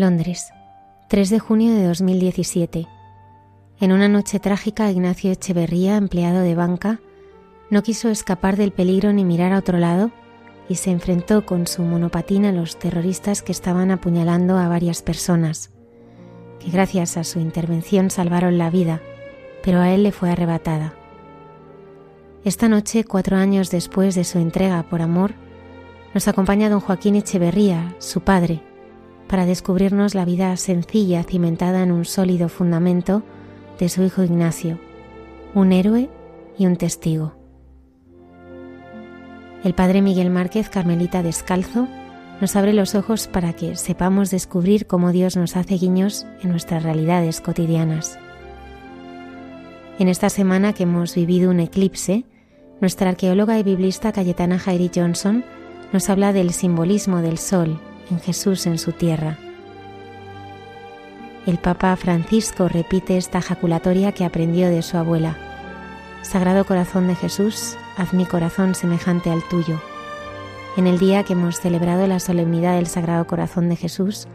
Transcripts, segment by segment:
Londres, 3 de junio de 2017. En una noche trágica, Ignacio Echeverría, empleado de banca, no quiso escapar del peligro ni mirar a otro lado y se enfrentó con su monopatín a los terroristas que estaban apuñalando a varias personas, que gracias a su intervención salvaron la vida, pero a él le fue arrebatada. Esta noche, cuatro años después de su entrega por amor, nos acompaña don Joaquín Echeverría, su padre, para descubrirnos la vida sencilla cimentada en un sólido fundamento de su hijo Ignacio, un héroe y un testigo. El padre Miguel Márquez, Carmelita Descalzo, nos abre los ojos para que sepamos descubrir cómo Dios nos hace guiños en nuestras realidades cotidianas. En esta semana que hemos vivido un eclipse, nuestra arqueóloga y biblista Cayetana Jairi Johnson nos habla del simbolismo del sol en Jesús en su tierra. El Papa Francisco repite esta jaculatoria que aprendió de su abuela. Sagrado Corazón de Jesús, haz mi corazón semejante al tuyo. En el día que hemos celebrado la solemnidad del Sagrado Corazón de Jesús,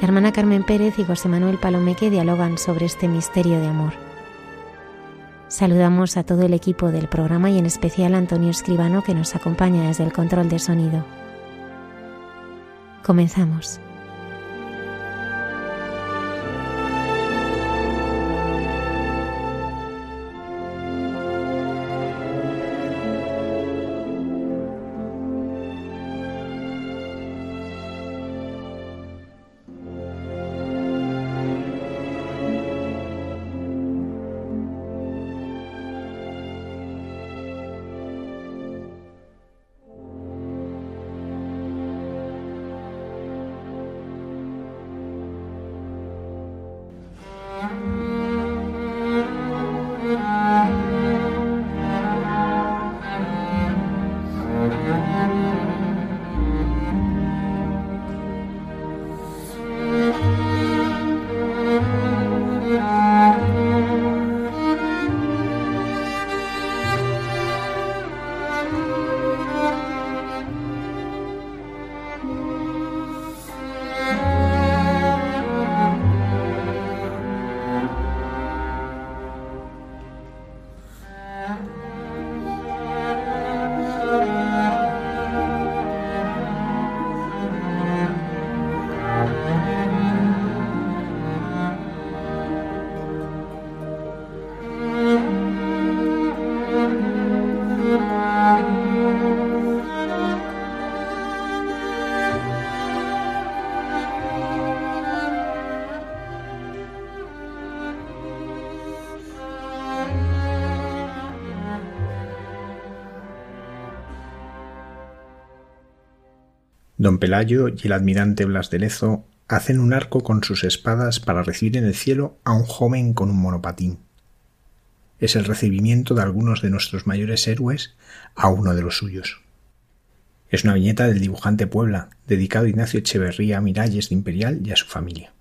la hermana Carmen Pérez y José Manuel Palomeque dialogan sobre este misterio de amor. Saludamos a todo el equipo del programa y en especial a Antonio Escribano que nos acompaña desde el control de sonido. Comenzamos. Don Pelayo y el admirante Blas de Lezo hacen un arco con sus espadas para recibir en el cielo a un joven con un monopatín. Es el recibimiento de algunos de nuestros mayores héroes a uno de los suyos. Es una viñeta del dibujante Puebla, dedicado a Ignacio Echeverría Miralles de Imperial y a su familia.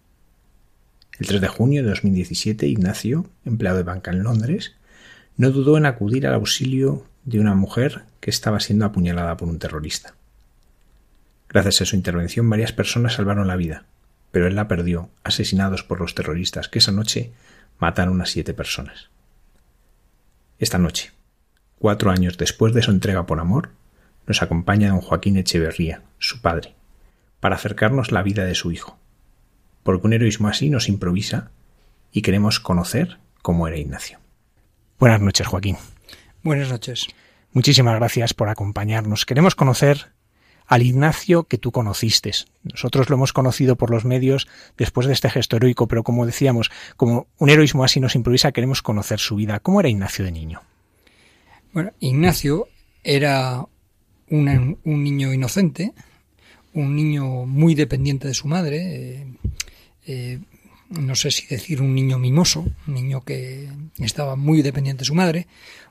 El 3 de junio de 2017, Ignacio, empleado de banca en Londres, no dudó en acudir al auxilio de una mujer que estaba siendo apuñalada por un terrorista. Gracias a su intervención varias personas salvaron la vida, pero él la perdió, asesinados por los terroristas que esa noche mataron a siete personas. Esta noche, cuatro años después de su entrega por amor, nos acompaña don Joaquín Echeverría, su padre, para acercarnos la vida de su hijo, porque un heroísmo así nos improvisa y queremos conocer cómo era Ignacio. Buenas noches, Joaquín. Buenas noches. muchísimas gracias por acompañarnos. Queremos conocer al Ignacio que tú conociste. Nosotros lo hemos conocido por los medios después de este gesto heroico, pero como decíamos, como un heroísmo así nos improvisa, queremos conocer su vida. ¿Cómo era Ignacio de niño? Bueno, Ignacio era un niño inocente, un niño muy dependiente de su madre, eh, eh, no sé si decir un niño mimoso, un niño que estaba muy dependiente de su madre,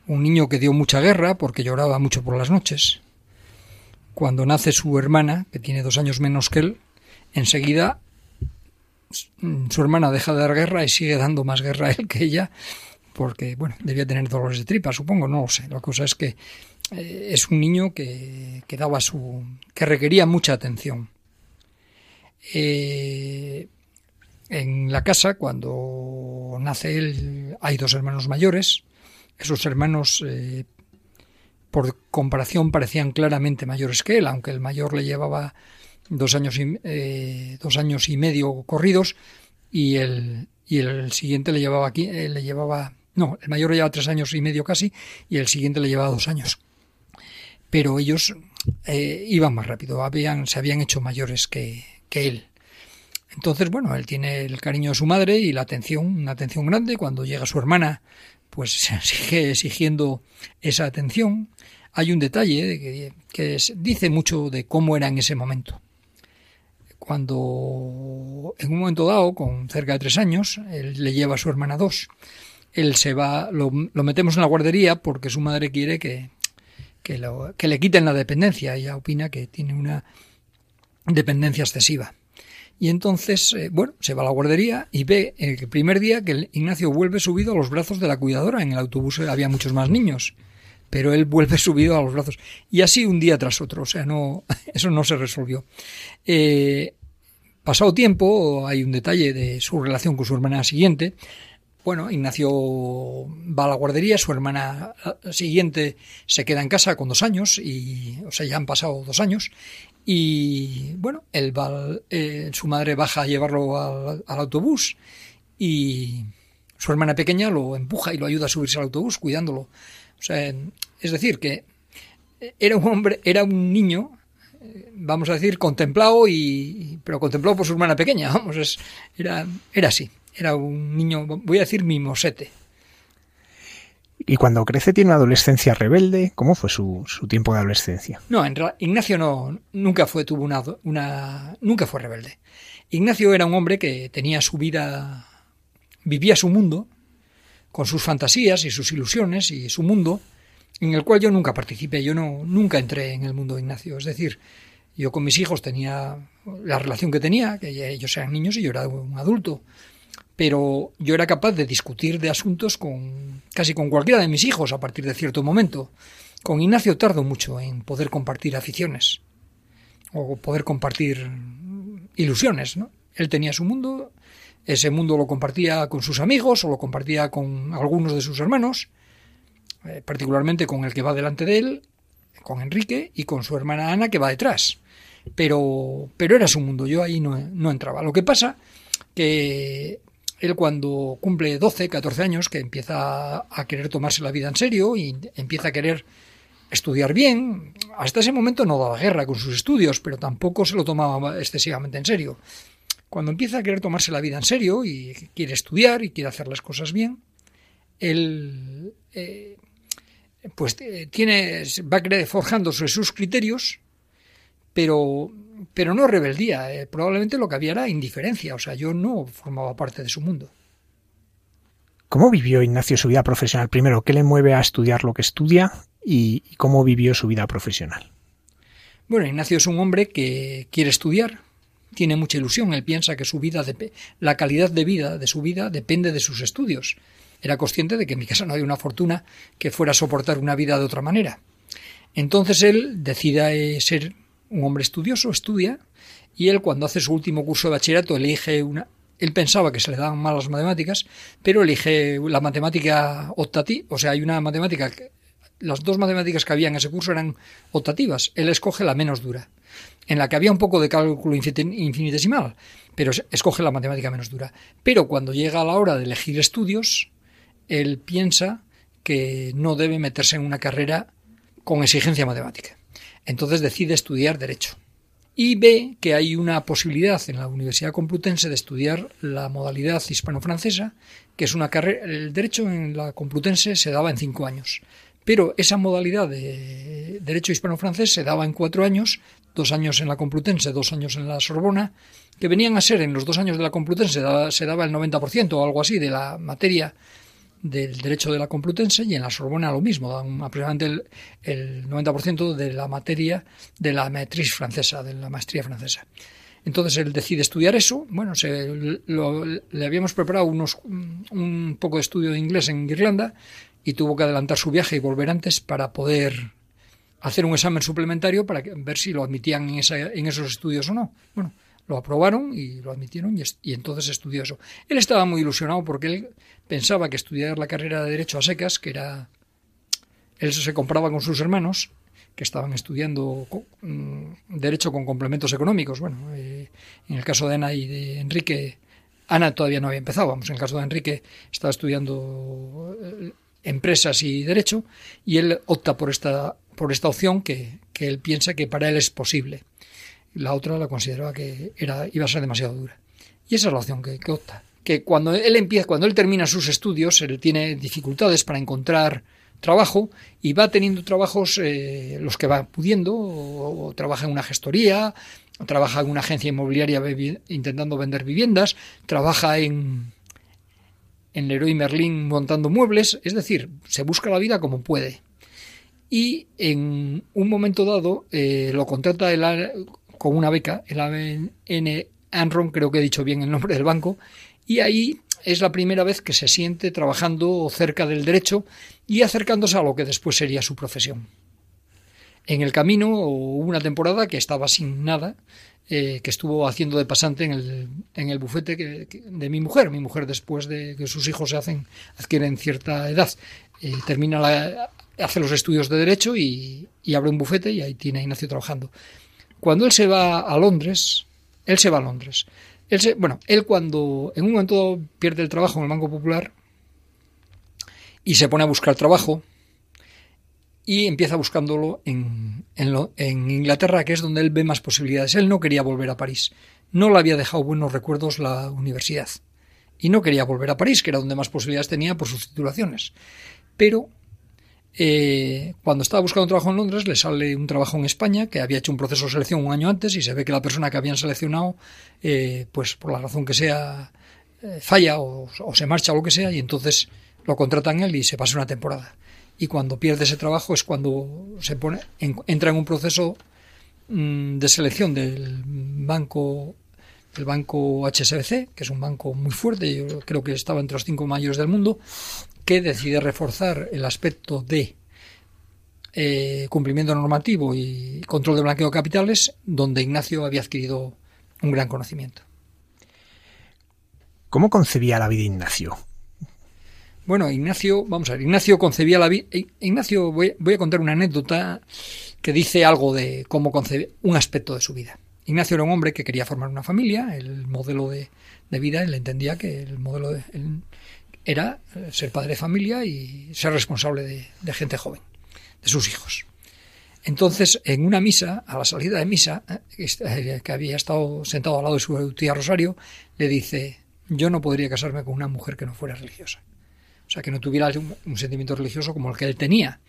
un niño que dio mucha guerra porque lloraba mucho por las noches. Cuando nace su hermana, que tiene dos años menos que él, enseguida su hermana deja de dar guerra y sigue dando más guerra a él que ella, porque, bueno, debía tener dolores de tripa, supongo, no lo sé. La cosa es que eh, es un niño que, que, daba su. que requería mucha atención. Eh, en la casa, cuando nace él, hay dos hermanos mayores. Esos hermanos, eh, por comparación, parecían claramente mayores que él, aunque el mayor le llevaba dos años y, eh, dos años y medio corridos y el, y el siguiente le llevaba aquí, eh, le llevaba no, el mayor le llevaba tres años y medio casi y el siguiente le llevaba dos años. Pero ellos iban más rápido, habían, se habían hecho mayores que, que él. Entonces, bueno, él tiene el cariño de su madre y la atención, una atención grande. Cuando llega su hermana, pues sigue exigiendo esa atención. Hay un detalle que, dice mucho de cómo era en ese momento. Cuando en un momento dado, con cerca de tres años, él le lleva a su hermana dos. Él se va, lo, metemos en la guardería porque su madre quiere que, que, que le quiten la dependencia. Ella opina que tiene una dependencia excesiva. Y entonces, eh, bueno, se va a la guardería y ve el primer día que Ignacio vuelve subido a los brazos de la cuidadora. En el autobús había muchos más niños, pero él vuelve subido a los brazos. Y así un día tras otro, o sea, no, eso no se resolvió. Eh, pasado tiempo, hay un detalle de su relación con su hermana siguiente. Bueno, Ignacio va a la guardería, su hermana siguiente se queda en casa con dos años, y, o sea, ya han pasado dos años, y bueno, él va, eh, su madre baja a llevarlo al, autobús y su hermana pequeña lo empuja y lo ayuda a subirse al autobús cuidándolo. O sea, es decir, que era un hombre, era un niño, vamos a decir, contemplado y pero contemplado por su hermana pequeña, vamos, es, era, era así, era un niño, voy a decir mimosete. Y cuando crece tiene una adolescencia rebelde. ¿Cómo fue su, tiempo de adolescencia? No, en Ignacio no, nunca fue, tuvo una, una, nunca fue rebelde. Ignacio era un hombre que tenía su vida, vivía su mundo, con sus fantasías y sus ilusiones y su mundo, en el cual yo nunca participé, yo no, nunca entré en el mundo de Ignacio. Es decir, yo con mis hijos tenía la relación que tenía, que ellos eran niños y yo era un adulto pero yo era capaz de discutir de asuntos con casi con cualquiera de mis hijos a partir de cierto momento. Con Ignacio tardo mucho en poder compartir aficiones o poder compartir ilusiones, ¿no? Él tenía su mundo, ese mundo lo compartía con sus amigos o lo compartía con algunos de sus hermanos, eh, particularmente con el que va delante de él, con Enrique y con su hermana Ana que va detrás. Pero, pero era su mundo, yo ahí no, no entraba. Lo que pasa que él cuando cumple 12, 14 años, que empieza a querer tomarse la vida en serio y empieza a querer estudiar bien, hasta ese momento no daba guerra con sus estudios, pero tampoco se lo tomaba excesivamente en serio. Cuando empieza a querer tomarse la vida en serio y quiere estudiar y quiere hacer las cosas bien, él eh, pues eh, tiene, va forjando sus criterios, pero pero no rebeldía. Eh, probablemente lo que había era indiferencia. O sea, yo no formaba parte de su mundo. ¿Cómo vivió Ignacio su vida profesional? Primero, ¿qué le mueve a estudiar lo que estudia y, cómo vivió su vida profesional? Bueno, Ignacio es un hombre que quiere estudiar, tiene mucha ilusión, él piensa que su vida, la calidad de vida de su vida depende de sus estudios. Era consciente de que en mi casa no había una fortuna que fuera a soportar una vida de otra manera. Entonces él decide ser un hombre estudioso, estudia, y él cuando hace su último curso de bachillerato elige una... Él pensaba que se le daban mal las matemáticas, pero elige la matemática optativa, o sea, hay una matemática... las dos matemáticas que había en ese curso eran optativas, él escoge la menos dura, en la que había un poco de cálculo infinitesimal, pero escoge la matemática menos dura. Pero cuando llega la hora de elegir estudios, él piensa que no debe meterse en una carrera con exigencia matemática. Entonces decide estudiar Derecho y ve que hay una posibilidad en la Universidad Complutense de estudiar la modalidad hispano-francesa, que es una carrera. El Derecho en la Complutense se daba en cinco años, pero esa modalidad de Derecho hispano-francés se daba en cuatro años, dos años en la Complutense, dos años en la Sorbona, que venían a ser en los dos años de la Complutense se daba, el 90% o algo así de la materia del derecho de la Complutense y en la Sorbona lo mismo, dan aproximadamente el, el 90% de la materia de la matriz francesa, de la maestría francesa. Entonces él decide estudiar eso. Bueno, se, le habíamos preparado unos, un poco de estudio de inglés en Irlanda y tuvo que adelantar su viaje y volver antes para poder hacer un examen suplementario para ver si lo admitían en, esa, en esos estudios o no. Bueno, lo aprobaron y lo admitieron y, entonces estudió eso. Él estaba muy ilusionado porque él pensaba que estudiar la carrera de Derecho a secas, que era... Él se compraba con sus hermanos, que estaban estudiando mm, Derecho con complementos económicos. Bueno, eh, en el caso de Ana y de Enrique, Ana todavía no había empezado, vamos, en el caso de Enrique estaba estudiando eh, empresas y Derecho y él opta por esta, por esta opción que, que él piensa que para él es posible la otra la consideraba que era, iba a ser demasiado dura. Y esa es la opción que, opta. Que cuando él empieza, cuando él termina sus estudios, él tiene dificultades para encontrar trabajo y va teniendo trabajos eh, los que va pudiendo, o, trabaja en una gestoría, o trabaja en una agencia inmobiliaria intentando vender viviendas, trabaja en, en Leroy Merlin montando muebles, es decir, se busca la vida como puede. Y en un momento dado eh, lo contrata con una beca, el ABN Enron, creo que he dicho bien el nombre del banco, y ahí es la primera vez que se siente trabajando cerca del derecho y acercándose a lo que después sería su profesión. En el camino hubo una temporada que estaba sin nada, eh, que estuvo haciendo de pasante en el, en el bufete de mi mujer. Mi mujer, después de que sus hijos se hacen, adquieren cierta edad, eh, termina la, hace los estudios de Derecho y, y, abre un bufete y ahí tiene a Ignacio trabajando. Cuando él se va a Londres, él se va a Londres. Él se, bueno, él cuando en un momento pierde el trabajo en el Banco Popular y se pone a buscar trabajo y empieza buscándolo en, en, Inglaterra, que es donde él ve más posibilidades. Él no quería volver a París. No le había dejado buenos recuerdos la universidad. Y no quería volver a París, que era donde más posibilidades tenía por sus titulaciones. Pero eh, cuando estaba buscando trabajo en Londres, le sale un trabajo en España, que había hecho un proceso de selección un año antes y se ve que la persona que habían seleccionado, eh, pues por la razón que sea, eh, falla o, se marcha o lo que sea, y entonces lo contratan él y se pasa una temporada. Y cuando pierde ese trabajo es cuando se pone, entra en un proceso mm, de selección del banco el banco HSBC, que es un banco muy fuerte, yo creo que estaba entre los cinco mayores del mundo, que decide reforzar el aspecto de eh, cumplimiento normativo y control de blanqueo de capitales, donde Ignacio había adquirido un gran conocimiento. ¿Cómo concebía la vida Ignacio? Bueno, Ignacio, vamos a ver, Ignacio concebía la vida. Ignacio, voy, voy, a contar una anécdota que dice algo de cómo concebía un aspecto de su vida. Ignacio era un hombre que quería formar una familia, el modelo de, vida, él entendía que el modelo de, era eh, ser padre de familia y ser responsable de, gente joven, de sus hijos. Entonces, en una misa, a la salida de misa, eh, eh, que había estado sentado al lado de su tía Rosario, le dice, yo no podría casarme con una mujer que no fuera religiosa. O sea, que no tuviera un, sentimiento religioso como el que él tenía.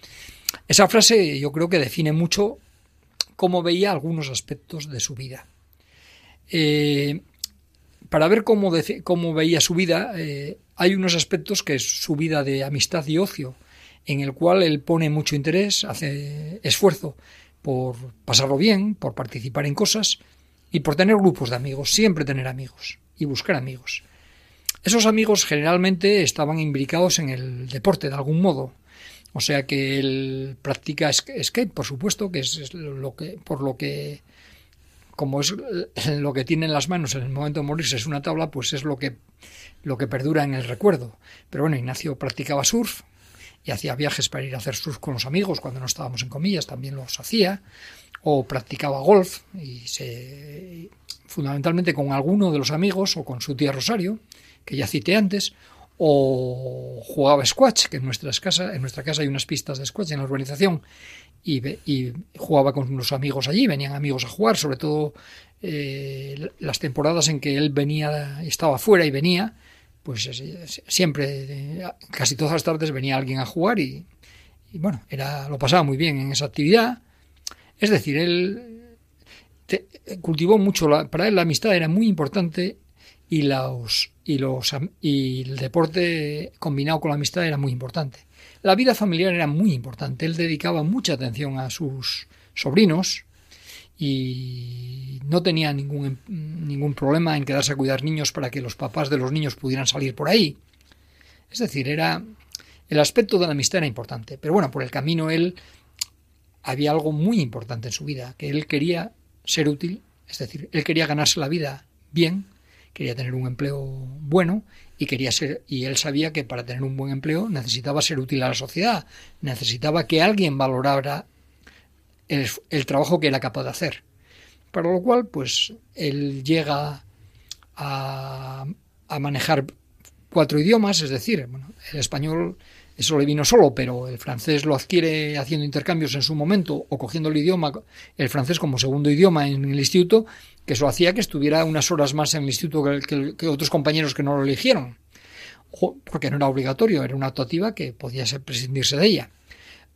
Esa frase yo creo que define mucho cómo veía algunos aspectos de su vida. para ver cómo, cómo, veía su vida, hay unos aspectos que es su vida de amistad y ocio, en el cual él pone mucho interés, hace esfuerzo por pasarlo bien, por participar en cosas y por tener grupos de amigos, siempre tener amigos y buscar amigos. Esos amigos generalmente estaban imbricados en el deporte de algún modo. O sea que él practica skate, por supuesto, que es lo que, por lo que, como es lo que tiene en las manos en el momento de morirse es una tabla, pues es lo que lo que perdura en el recuerdo. Pero bueno, Ignacio practicaba surf y hacía viajes para ir a hacer surf con los amigos cuando no estábamos en comillas, también los hacía, o practicaba golf y se fundamentalmente con alguno de los amigos o con su tía Rosario, que ya cité antes, o jugaba squash, que en, nuestras casa, en nuestra casa hay unas pistas de squash en la urbanización, y, y, jugaba con unos amigos allí, venían amigos a jugar, sobre todo eh, las temporadas en que él venía, estaba fuera y venía, pues siempre, casi todas las tardes venía alguien a jugar y, bueno, era, lo pasaba muy bien en esa actividad. Es decir, él cultivó mucho, para él la amistad era muy importante y, los, y, los, y el deporte combinado con la amistad era muy importante. La vida familiar era muy importante. Él dedicaba mucha atención a sus sobrinos y no tenía ningún, ningún problema en quedarse a cuidar niños para que los papás de los niños pudieran salir por ahí. Es decir, era el aspecto de la amistad era importante. Pero bueno, por el camino él había algo muy importante en su vida, que él quería ser útil, es decir, él quería ganarse la vida bien, quería tener un empleo bueno y quería ser y él sabía que para tener un buen empleo necesitaba ser útil a la sociedad, necesitaba que alguien valorara el, trabajo que era capaz de hacer. Para lo cual, pues él llega a, a manejar cuatro idiomas, es decir, bueno, el español eso le vino solo, pero el francés lo adquiere haciendo intercambios en su momento o cogiendo el idioma, el francés como segundo idioma en el instituto, que eso hacía que estuviera unas horas más en el instituto que, otros compañeros que no lo eligieron, porque no era obligatorio, era una actuativa que podía ser prescindirse de ella.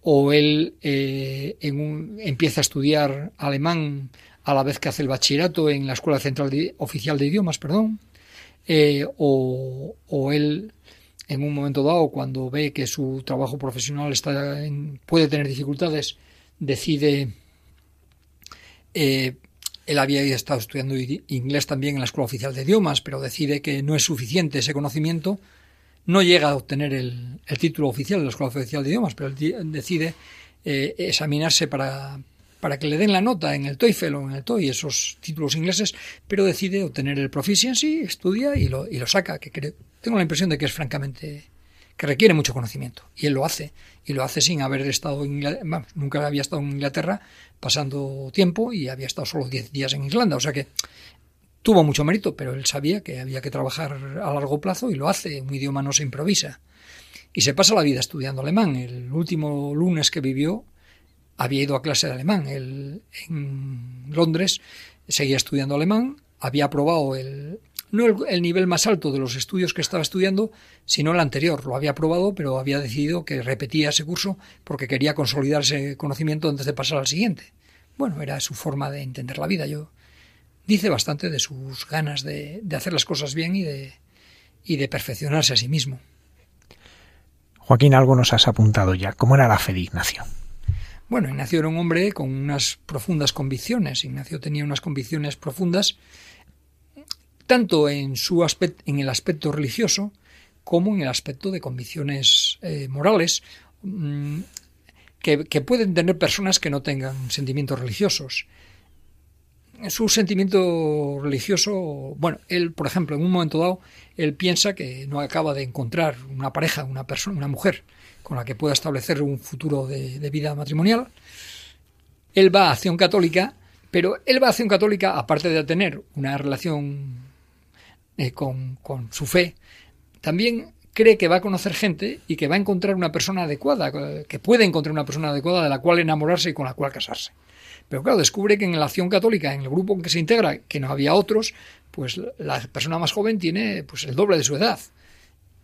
O él eh, empieza a estudiar alemán a la vez que hace el bachillerato en la Escuela Central Oficial de Idiomas, perdón, eh, o, o él en un momento dado, cuando ve que su trabajo profesional está puede tener dificultades, decide. Eh, él había estado estudiando inglés también en la Escuela Oficial de Idiomas, pero decide que no es suficiente ese conocimiento. No llega a obtener el, título oficial de la Escuela Oficial de Idiomas, pero decide eh, examinarse para, para que le den la nota en el TOEFL o en el TOEI, esos títulos ingleses, pero decide obtener el Proficiency, estudia y lo, y lo saca, que tengo la impresión de que es francamente que requiere mucho conocimiento y él lo hace y lo hace sin haber estado en nunca había estado en Inglaterra pasando tiempo y había estado solo 10 días en Irlanda, o sea que tuvo mucho mérito, pero él sabía que había que trabajar a largo plazo y lo hace, un idioma no se improvisa. Y se pasa la vida estudiando alemán. El último lunes que vivió había ido a clase de alemán. Él, en Londres seguía estudiando alemán, había aprobado el, no el, nivel más alto de los estudios que estaba estudiando, sino el anterior. Lo había aprobado, pero había decidido que repetía ese curso porque quería consolidar ese conocimiento antes de pasar al siguiente. Bueno, era su forma de entender la vida. Yo dice bastante de sus ganas de, de hacer las cosas bien y de, y de perfeccionarse a sí mismo. Joaquín, algo nos has apuntado ya. ¿Cómo era la fe de Ignacio? Bueno, Ignacio era un hombre con unas profundas convicciones. Ignacio tenía unas convicciones profundas tanto en, su aspecto, en el aspecto religioso como en el aspecto de convicciones eh, morales mm, que, que, pueden tener personas que no tengan sentimientos religiosos. Su sentimiento religioso, bueno, él, por ejemplo, en un momento dado, él piensa que no acaba de encontrar una pareja, una persona, una mujer con la que pueda establecer un futuro de, vida matrimonial. Él va a Acción Católica, pero él va a Acción Católica, aparte de tener una relación eh, con, con, su fe, también cree que va a conocer gente y que va a encontrar una persona adecuada, que puede encontrar una persona adecuada de la cual enamorarse y con la cual casarse. Pero claro, descubre que en la acción católica, en el grupo en que se integra, que no había otros, pues la persona más joven tiene pues el doble de su edad.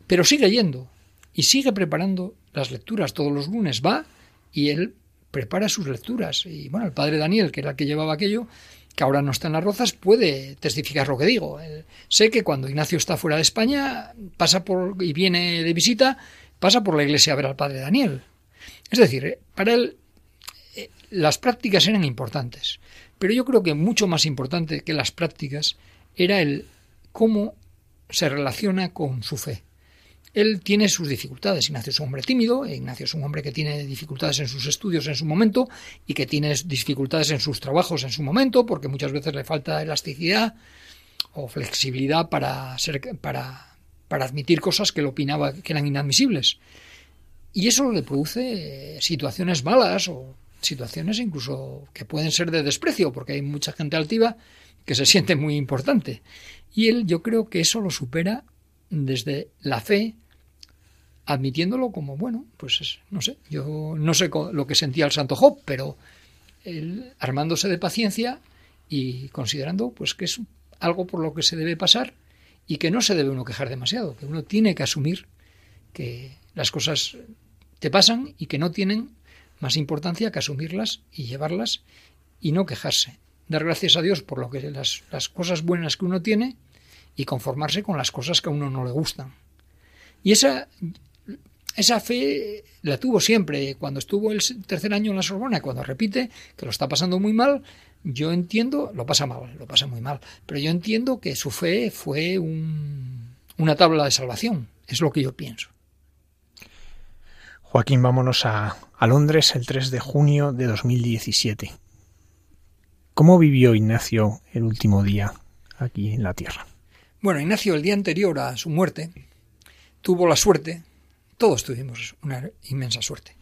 Pero sigue yendo y sigue preparando las lecturas todos los lunes. Va y él prepara sus lecturas. Y bueno, el padre Daniel, que era el que llevaba aquello, que ahora no está en las rozas, puede testificar lo que digo. sé que cuando Ignacio está fuera de España, pasa por y viene de visita, pasa por la iglesia a ver al padre Daniel. Es decir, para él eh, las prácticas eran importantes, pero yo creo que mucho más importante que las prácticas era el cómo se relaciona con su fe. Él tiene sus dificultades. Ignacio es un hombre tímido, Ignacio es un hombre que tiene dificultades en sus estudios en su momento y que tiene dificultades en sus trabajos en su momento, porque muchas veces le falta elasticidad o flexibilidad para, ser, para, admitir cosas que él opinaba que eran inadmisibles. Y eso le produce eh, situaciones malas o situaciones incluso que pueden ser de desprecio, porque hay mucha gente altiva que se siente muy importante. Y él yo creo que eso lo supera desde la fe admitiéndolo como, bueno, pues no sé, yo no sé lo que sentía el santo Job, pero él, armándose de paciencia y considerando pues que es algo por lo que se debe pasar y que no se debe uno quejar demasiado, que uno tiene que asumir que las cosas te pasan y que no tienen más importancia que asumirlas y llevarlas y no quejarse. Dar gracias a Dios por lo que las, las cosas buenas que uno tiene y conformarse con las cosas que a uno no le gustan. Y esa esa fe la tuvo siempre. Cuando estuvo el tercer año en la Sorbona, cuando repite que lo está pasando muy mal, yo entiendo, lo pasa mal, lo pasa muy mal, pero yo entiendo que su fe fue una tabla de salvación. Es lo que yo pienso. Joaquín, vámonos a, a Londres el 3 de junio de 2017. ¿Cómo vivió Ignacio el último día aquí en la Tierra? Bueno, Ignacio el día anterior a su muerte tuvo la suerte todos tuvimos una inmensa suerte.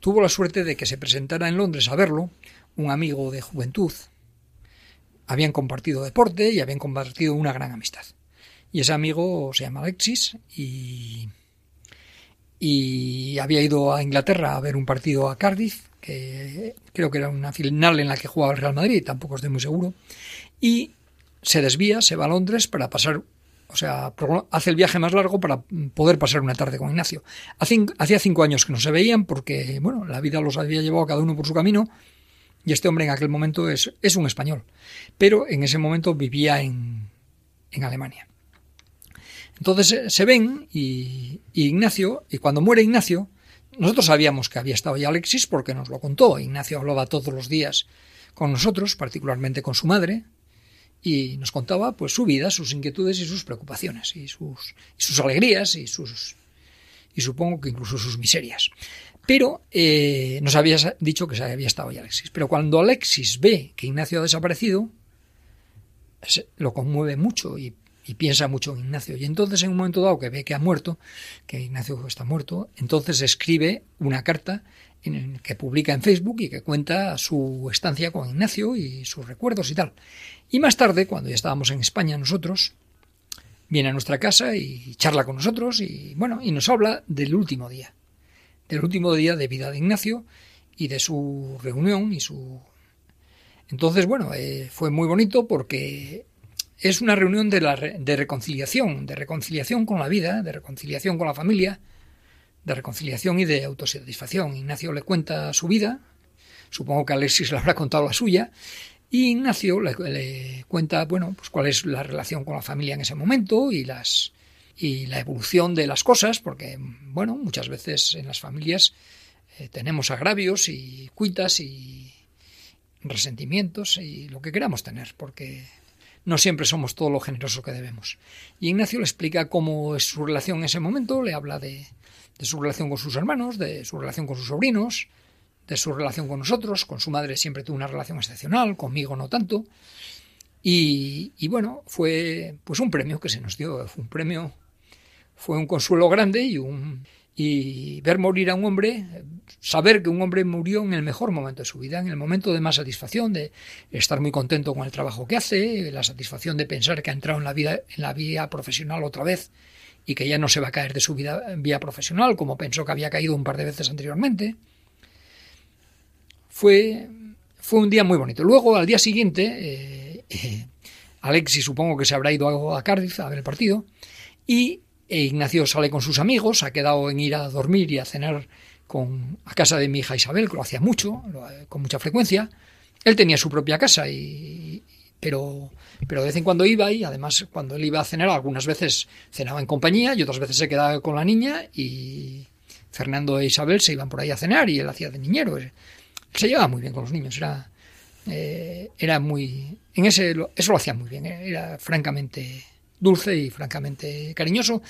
Tuvo la suerte de que se presentara en Londres a verlo un amigo de juventud. Habían compartido deporte y habían compartido una gran amistad. Y ese amigo se llama Alexis y, y había ido a Inglaterra a ver un partido a Cardiff, que creo que era una final en la que jugaba el Real Madrid, tampoco estoy muy seguro, y se desvía, se va a Londres para pasar o sea, hace el viaje más largo para poder pasar una tarde con Ignacio. Hacía cinco años que no se veían porque, bueno, la vida los había llevado cada uno por su camino y este hombre en aquel momento es, es un español, pero en ese momento vivía en, en Alemania. Entonces eh, se ven y, y, Ignacio, y cuando muere Ignacio, nosotros sabíamos que había estado ya Alexis porque nos lo contó. Ignacio hablaba todos los días con nosotros, particularmente con su madre, y nos contaba pues su vida, sus inquietudes y sus preocupaciones y sus, sus alegrías y sus y supongo que incluso sus miserias. Pero eh, nos había dicho que se había estado ya Alexis. Pero cuando Alexis ve que Ignacio ha desaparecido, lo conmueve mucho y, y, piensa mucho en Ignacio. Y entonces, en un momento dado que ve que ha muerto, que Ignacio está muerto, entonces escribe una carta que publica en Facebook y que cuenta su estancia con Ignacio y sus recuerdos y tal. Y más tarde, cuando ya estábamos en España nosotros, viene a nuestra casa y charla con nosotros y bueno, y nos habla del último día, del último día de vida de Ignacio y de su reunión y su entonces bueno eh, fue muy bonito porque es una reunión de, la, de reconciliación, de reconciliación con la vida, de reconciliación con la familia, de reconciliación y de autosatisfacción. Ignacio le cuenta su vida, supongo que Alexis le habrá contado la suya, y Ignacio le, cuenta, bueno, pues cuál es la relación con la familia en ese momento y las y la evolución de las cosas, porque bueno, muchas veces en las familias eh, tenemos agravios y cuitas y resentimientos y lo que queramos tener, porque no siempre somos todo lo generoso que debemos. Y Ignacio le explica cómo es su relación en ese momento, le habla de, de su relación con sus hermanos, de su relación con sus sobrinos, de su relación con nosotros, con su madre siempre tuvo una relación excepcional, conmigo no tanto. Y, bueno, fue pues un premio que se nos dio, fue un premio, fue un consuelo grande y un y ver morir a un hombre, saber que un hombre murió en el mejor momento de su vida, en el momento de más satisfacción, de estar muy contento con el trabajo que hace, la satisfacción de pensar que ha entrado en la vida, en la vía profesional otra vez y que ya no se va a caer de su vida, vía profesional como pensó que había caído un par de veces anteriormente fue, fue un día muy bonito. Luego, al día siguiente, eh, eh, Alexis supongo que se habrá ido a Cardiff a ver el partido y eh, Ignacio sale con sus amigos, ha quedado en ir a dormir y a cenar con, a casa de mi hija Isabel, que lo hacía mucho, con mucha frecuencia. Él tenía su propia casa, y, pero, pero de vez en cuando iba y además cuando él iba a cenar algunas veces cenaba en compañía y otras veces se quedaba con la niña y Fernando e Isabel se iban por ahí a cenar y él hacía de niñero se llevaba muy bien con los niños, era, eh, era muy... En ese, eso lo hacía muy bien, eh, era francamente dulce y francamente cariñoso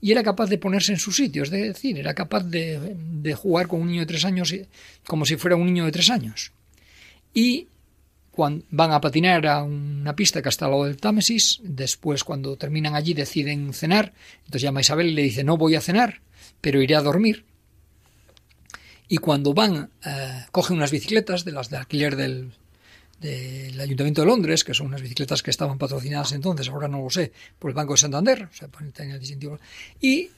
y era capaz de ponerse en su sitio, es decir, era capaz de, de jugar con un niño de tres años como si fuera un niño de tres años. Y van a patinar a una pista que está al lado del Támesis, después cuando terminan allí deciden cenar, entonces llama a Isabel y le dice no voy a cenar, pero iré a dormir y cuando van, eh, cogen unas bicicletas de las de alquiler del, del Ayuntamiento de Londres, que son unas bicicletas que estaban patrocinadas entonces, ahora no lo sé, por el Banco de Santander, o sea, y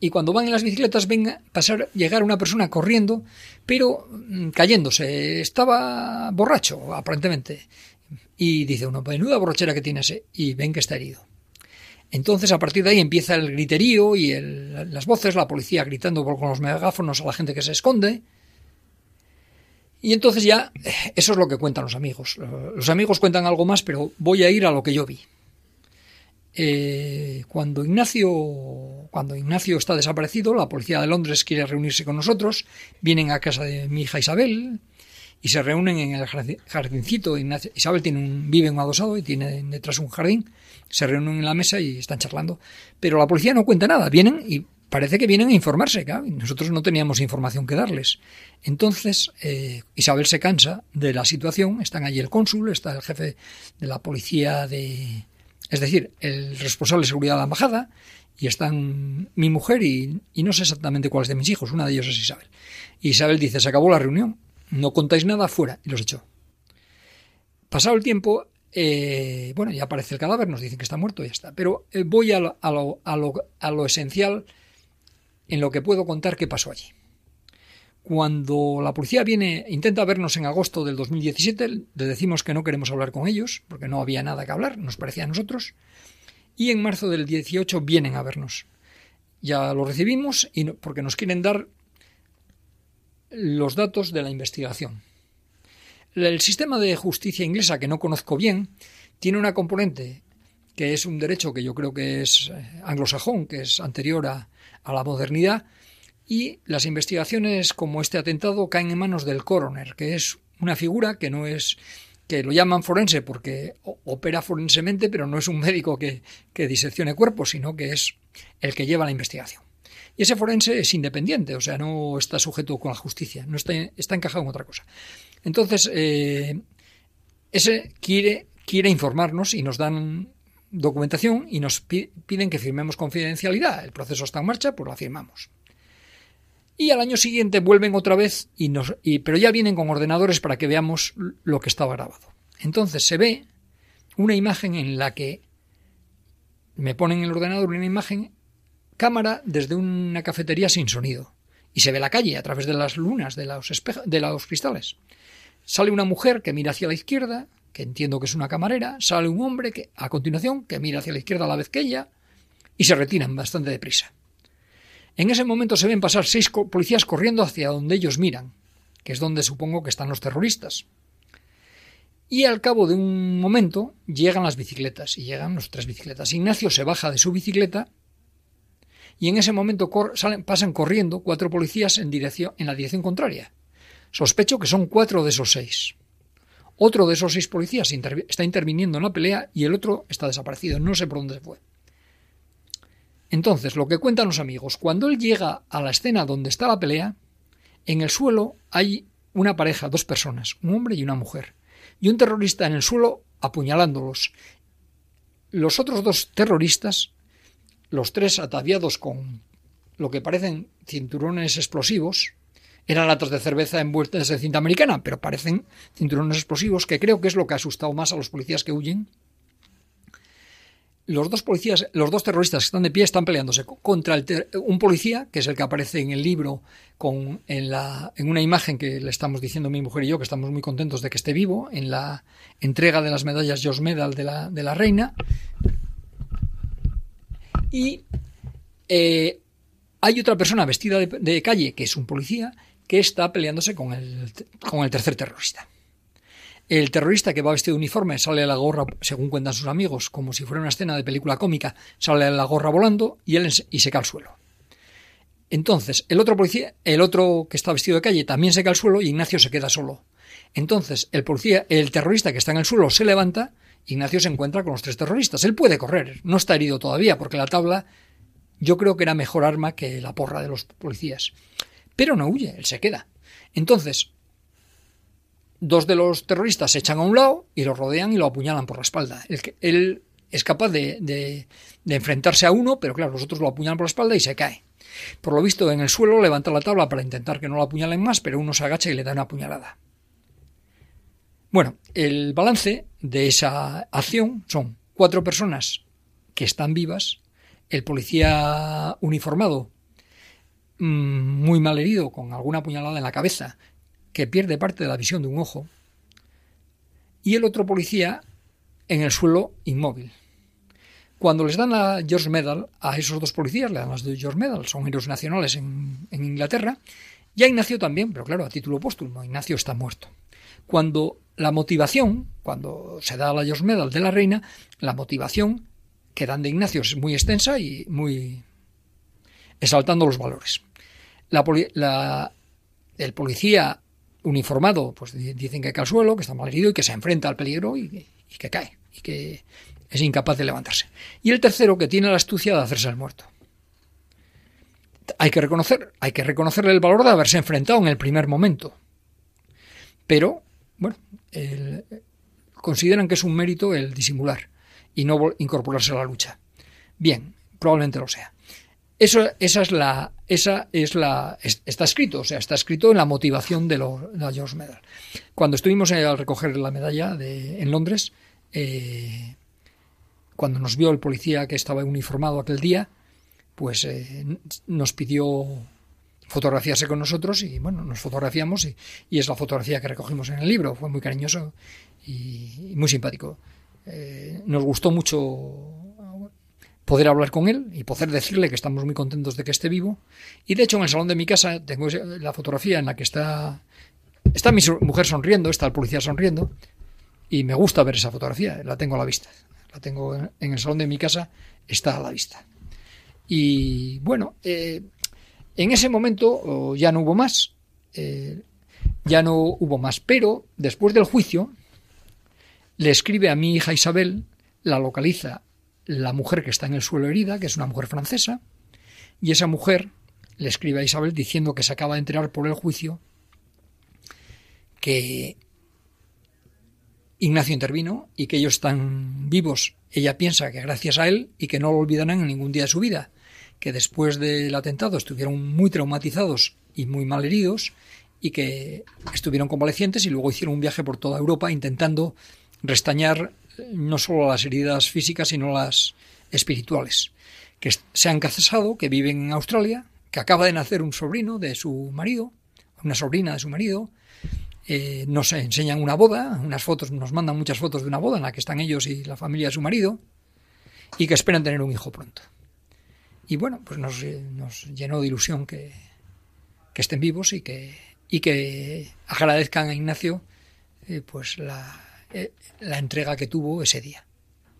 y cuando van en las bicicletas ven pasar, llegar una persona corriendo, pero mm, cayéndose. Estaba borracho, aparentemente. Y dice uno, menuda borrachera que tiene ese. Y ven que está herido. Entonces, a partir de ahí empieza el griterío y las voces, la policía gritando con los megáfonos a la gente que se esconde. Y entonces ya, eh, eso es lo que cuentan los amigos. Los amigos cuentan algo más, pero voy a ir a lo que yo vi. Eh, cuando Ignacio cuando Ignacio está desaparecido, la policía de Londres quiere reunirse con nosotros, vienen a casa de mi hija Isabel y se reúnen en el jardincito. Isabel tiene un, vive en un adosado y tiene detrás un jardín. Se reúnen en la mesa y están charlando. Pero la policía no cuenta nada. Vienen y parece que vienen a informarse. Nosotros no teníamos información que darles. Entonces, eh, Isabel se cansa de la situación. Están allí el cónsul, está el jefe de la policía de, es decir, el responsable de seguridad de la embajada, y están mi mujer y, no sé exactamente cuál es de mis hijos, una de ellos es Isabel. Y Isabel dice, se acabó la reunión, no contáis nada, fuera, y los echó. Pasado el tiempo, eh, bueno, ya aparece el cadáver, nos dicen que está muerto y ya está. Pero eh, voy a lo, a, lo, a lo esencial en lo que puedo contar qué pasó allí. Cuando la policía viene, intenta vernos en agosto del 2017, le decimos que no queremos hablar con ellos, porque no había nada que hablar, nos parecía a nosotros, y en marzo del 18 vienen a vernos. Ya lo recibimos y porque nos quieren dar los datos de la investigación. El sistema de justicia inglesa, que no conozco bien, tiene una componente que es un derecho que yo creo que es eh, anglosajón, que es anterior a la modernidad, y las investigaciones como este atentado caen en manos del coroner, que es una figura que no es que lo llaman forense porque opera forensemente, pero no es un médico que, diseccione cuerpos, sino que es el que lleva la investigación. Y ese forense es independiente, o sea, no está sujeto con la justicia, no está, está encajado en otra cosa. Entonces, eh, ese quiere, quiere informarnos y nos dan documentación y nos piden que firmemos confidencialidad. El proceso está en marcha, pues lo firmamos. Y al año siguiente vuelven otra vez, y nos, y, pero ya vienen con ordenadores para que veamos lo que estaba grabado. Entonces se ve una imagen en la que me ponen en el ordenador una imagen cámara desde una cafetería sin sonido. Y se ve la calle a través de las lunas de los, de los cristales. Sale una mujer que mira hacia la izquierda, que entiendo que es una camarera, sale un hombre que a continuación que mira hacia la izquierda a la vez que ella, y se retiran bastante deprisa. En ese momento se ven pasar seis policías corriendo hacia donde ellos miran, que es donde supongo que están los terroristas. Y al cabo de un momento llegan las bicicletas, y llegan los tres bicicletas. Ignacio se baja de su bicicleta y en ese momento pasan corriendo cuatro policías en, dirección, en la dirección contraria. Sospecho que son cuatro de esos seis. Otro de esos seis policías está interviniendo en la pelea y el otro está desaparecido. No sé por dónde se fue. Entonces, lo que cuentan los amigos, cuando él llega a la escena donde está la pelea, en el suelo hay una pareja, dos personas, un hombre y una mujer, y un terrorista en el suelo apuñalándolos. Los otros dos terroristas, los tres ataviados con lo que parecen cinturones explosivos, eran latas de cerveza envueltas de cinta americana, pero parecen cinturones explosivos, que creo que es lo que ha asustado más a los policías que huyen los dos policías, los dos terroristas que están de pie están peleándose contra un policía, que es el que aparece en el libro con, en, la, en una imagen que le estamos diciendo mi mujer y yo, que estamos muy contentos de que esté vivo, en la entrega de las medallas George Medal de la, de la reina. Y eh, hay otra persona vestida de, de, calle, que es un policía, que está peleándose con el, con el tercer terrorista. El terrorista que va vestido de uniforme sale a la gorra, según cuentan sus amigos, como si fuera una escena de película cómica, sale a la gorra volando y él y se cae al suelo. Entonces, el otro policía, el otro que está vestido de calle también se cae al suelo y Ignacio se queda solo. Entonces, el policía, el terrorista que está en el suelo se levanta, Ignacio se encuentra con los tres terroristas. Él puede correr, no está herido todavía, porque la tabla yo creo que era mejor arma que la porra de los policías. Pero no huye, él se queda. Entonces, dos de los terroristas se echan a un lado y lo rodean y lo apuñalan por la espalda. Él, es capaz de, enfrentarse a uno, pero claro, los otros lo apuñalan por la espalda y se cae. Por lo visto, en el suelo levanta la tabla para intentar que no lo apuñalen más, pero uno se agacha y le da una apuñalada. Bueno, el balance de esa acción son cuatro personas que están vivas, el policía uniformado, mm, muy mal herido, con alguna puñalada en la cabeza, que pierde parte de la visión de un ojo, y el otro policía en el suelo inmóvil. Cuando les dan la George Medal a esos dos policías, le dan las George Medal, son héroes nacionales en, en Inglaterra, y a Ignacio también, pero claro, a título póstumo, Ignacio está muerto. Cuando la motivación, cuando se da la George Medal de la reina, la motivación que dan de Ignacio es muy extensa y muy exaltando los valores. La, el policía uniformado, pues dicen que cae al suelo, que está mal herido y que se enfrenta al peligro y, que cae, y que es incapaz de levantarse. Y el tercero, que tiene la astucia de hacerse el muerto. Hay que reconocer, hay que reconocerle el valor de haberse enfrentado en el primer momento. Pero, bueno, consideran que es un mérito el disimular y no incorporarse a la lucha. Bien, probablemente lo sea. Eso, esa es la, esa es la, está escrito, o sea, está escrito en la motivación de, la George Medal. Cuando estuvimos al recoger la medalla de, en Londres, eh, cuando nos vio el policía que estaba uniformado aquel día, pues eh, nos pidió fotografiarse con nosotros y bueno, nos fotografiamos y, es la fotografía que recogimos en el libro. Fue muy cariñoso y muy simpático. Eh, nos gustó mucho poder hablar con él y poder decirle que estamos muy contentos de que esté vivo. Y de hecho en el salón de mi casa tengo la fotografía en la que está está mi mujer sonriendo, está el policía sonriendo y me gusta ver esa fotografía, la tengo a la vista. La tengo en el salón de mi casa, está a la vista. Y bueno, eh, en ese momento ya no hubo más, eh, ya no hubo más, pero después del juicio, le escribe a mi hija Isabel, la localiza la mujer que está en el suelo herida, que es una mujer francesa, y esa mujer le escribe a Isabel diciendo que se acaba de enterar por el juicio que Ignacio intervino y que ellos están vivos. Ella piensa que gracias a él y que no lo olvidarán en ningún día de su vida, que después del atentado estuvieron muy traumatizados y muy mal heridos y que estuvieron convalecientes y luego hicieron un viaje por toda Europa intentando restañar no solo las heridas físicas, sino las espirituales, que se han casado, que viven en Australia, que acaba de nacer un sobrino de su marido, una sobrina de su marido, eh, nos enseñan una boda, unas fotos, nos mandan muchas fotos de una boda en la que están ellos y la familia de su marido, y que esperan tener un hijo pronto. Y bueno, pues nos, nos llenó de ilusión que, que, estén vivos y que, y que agradezcan a Ignacio eh, pues la, eh, la entrega que tuvo ese día.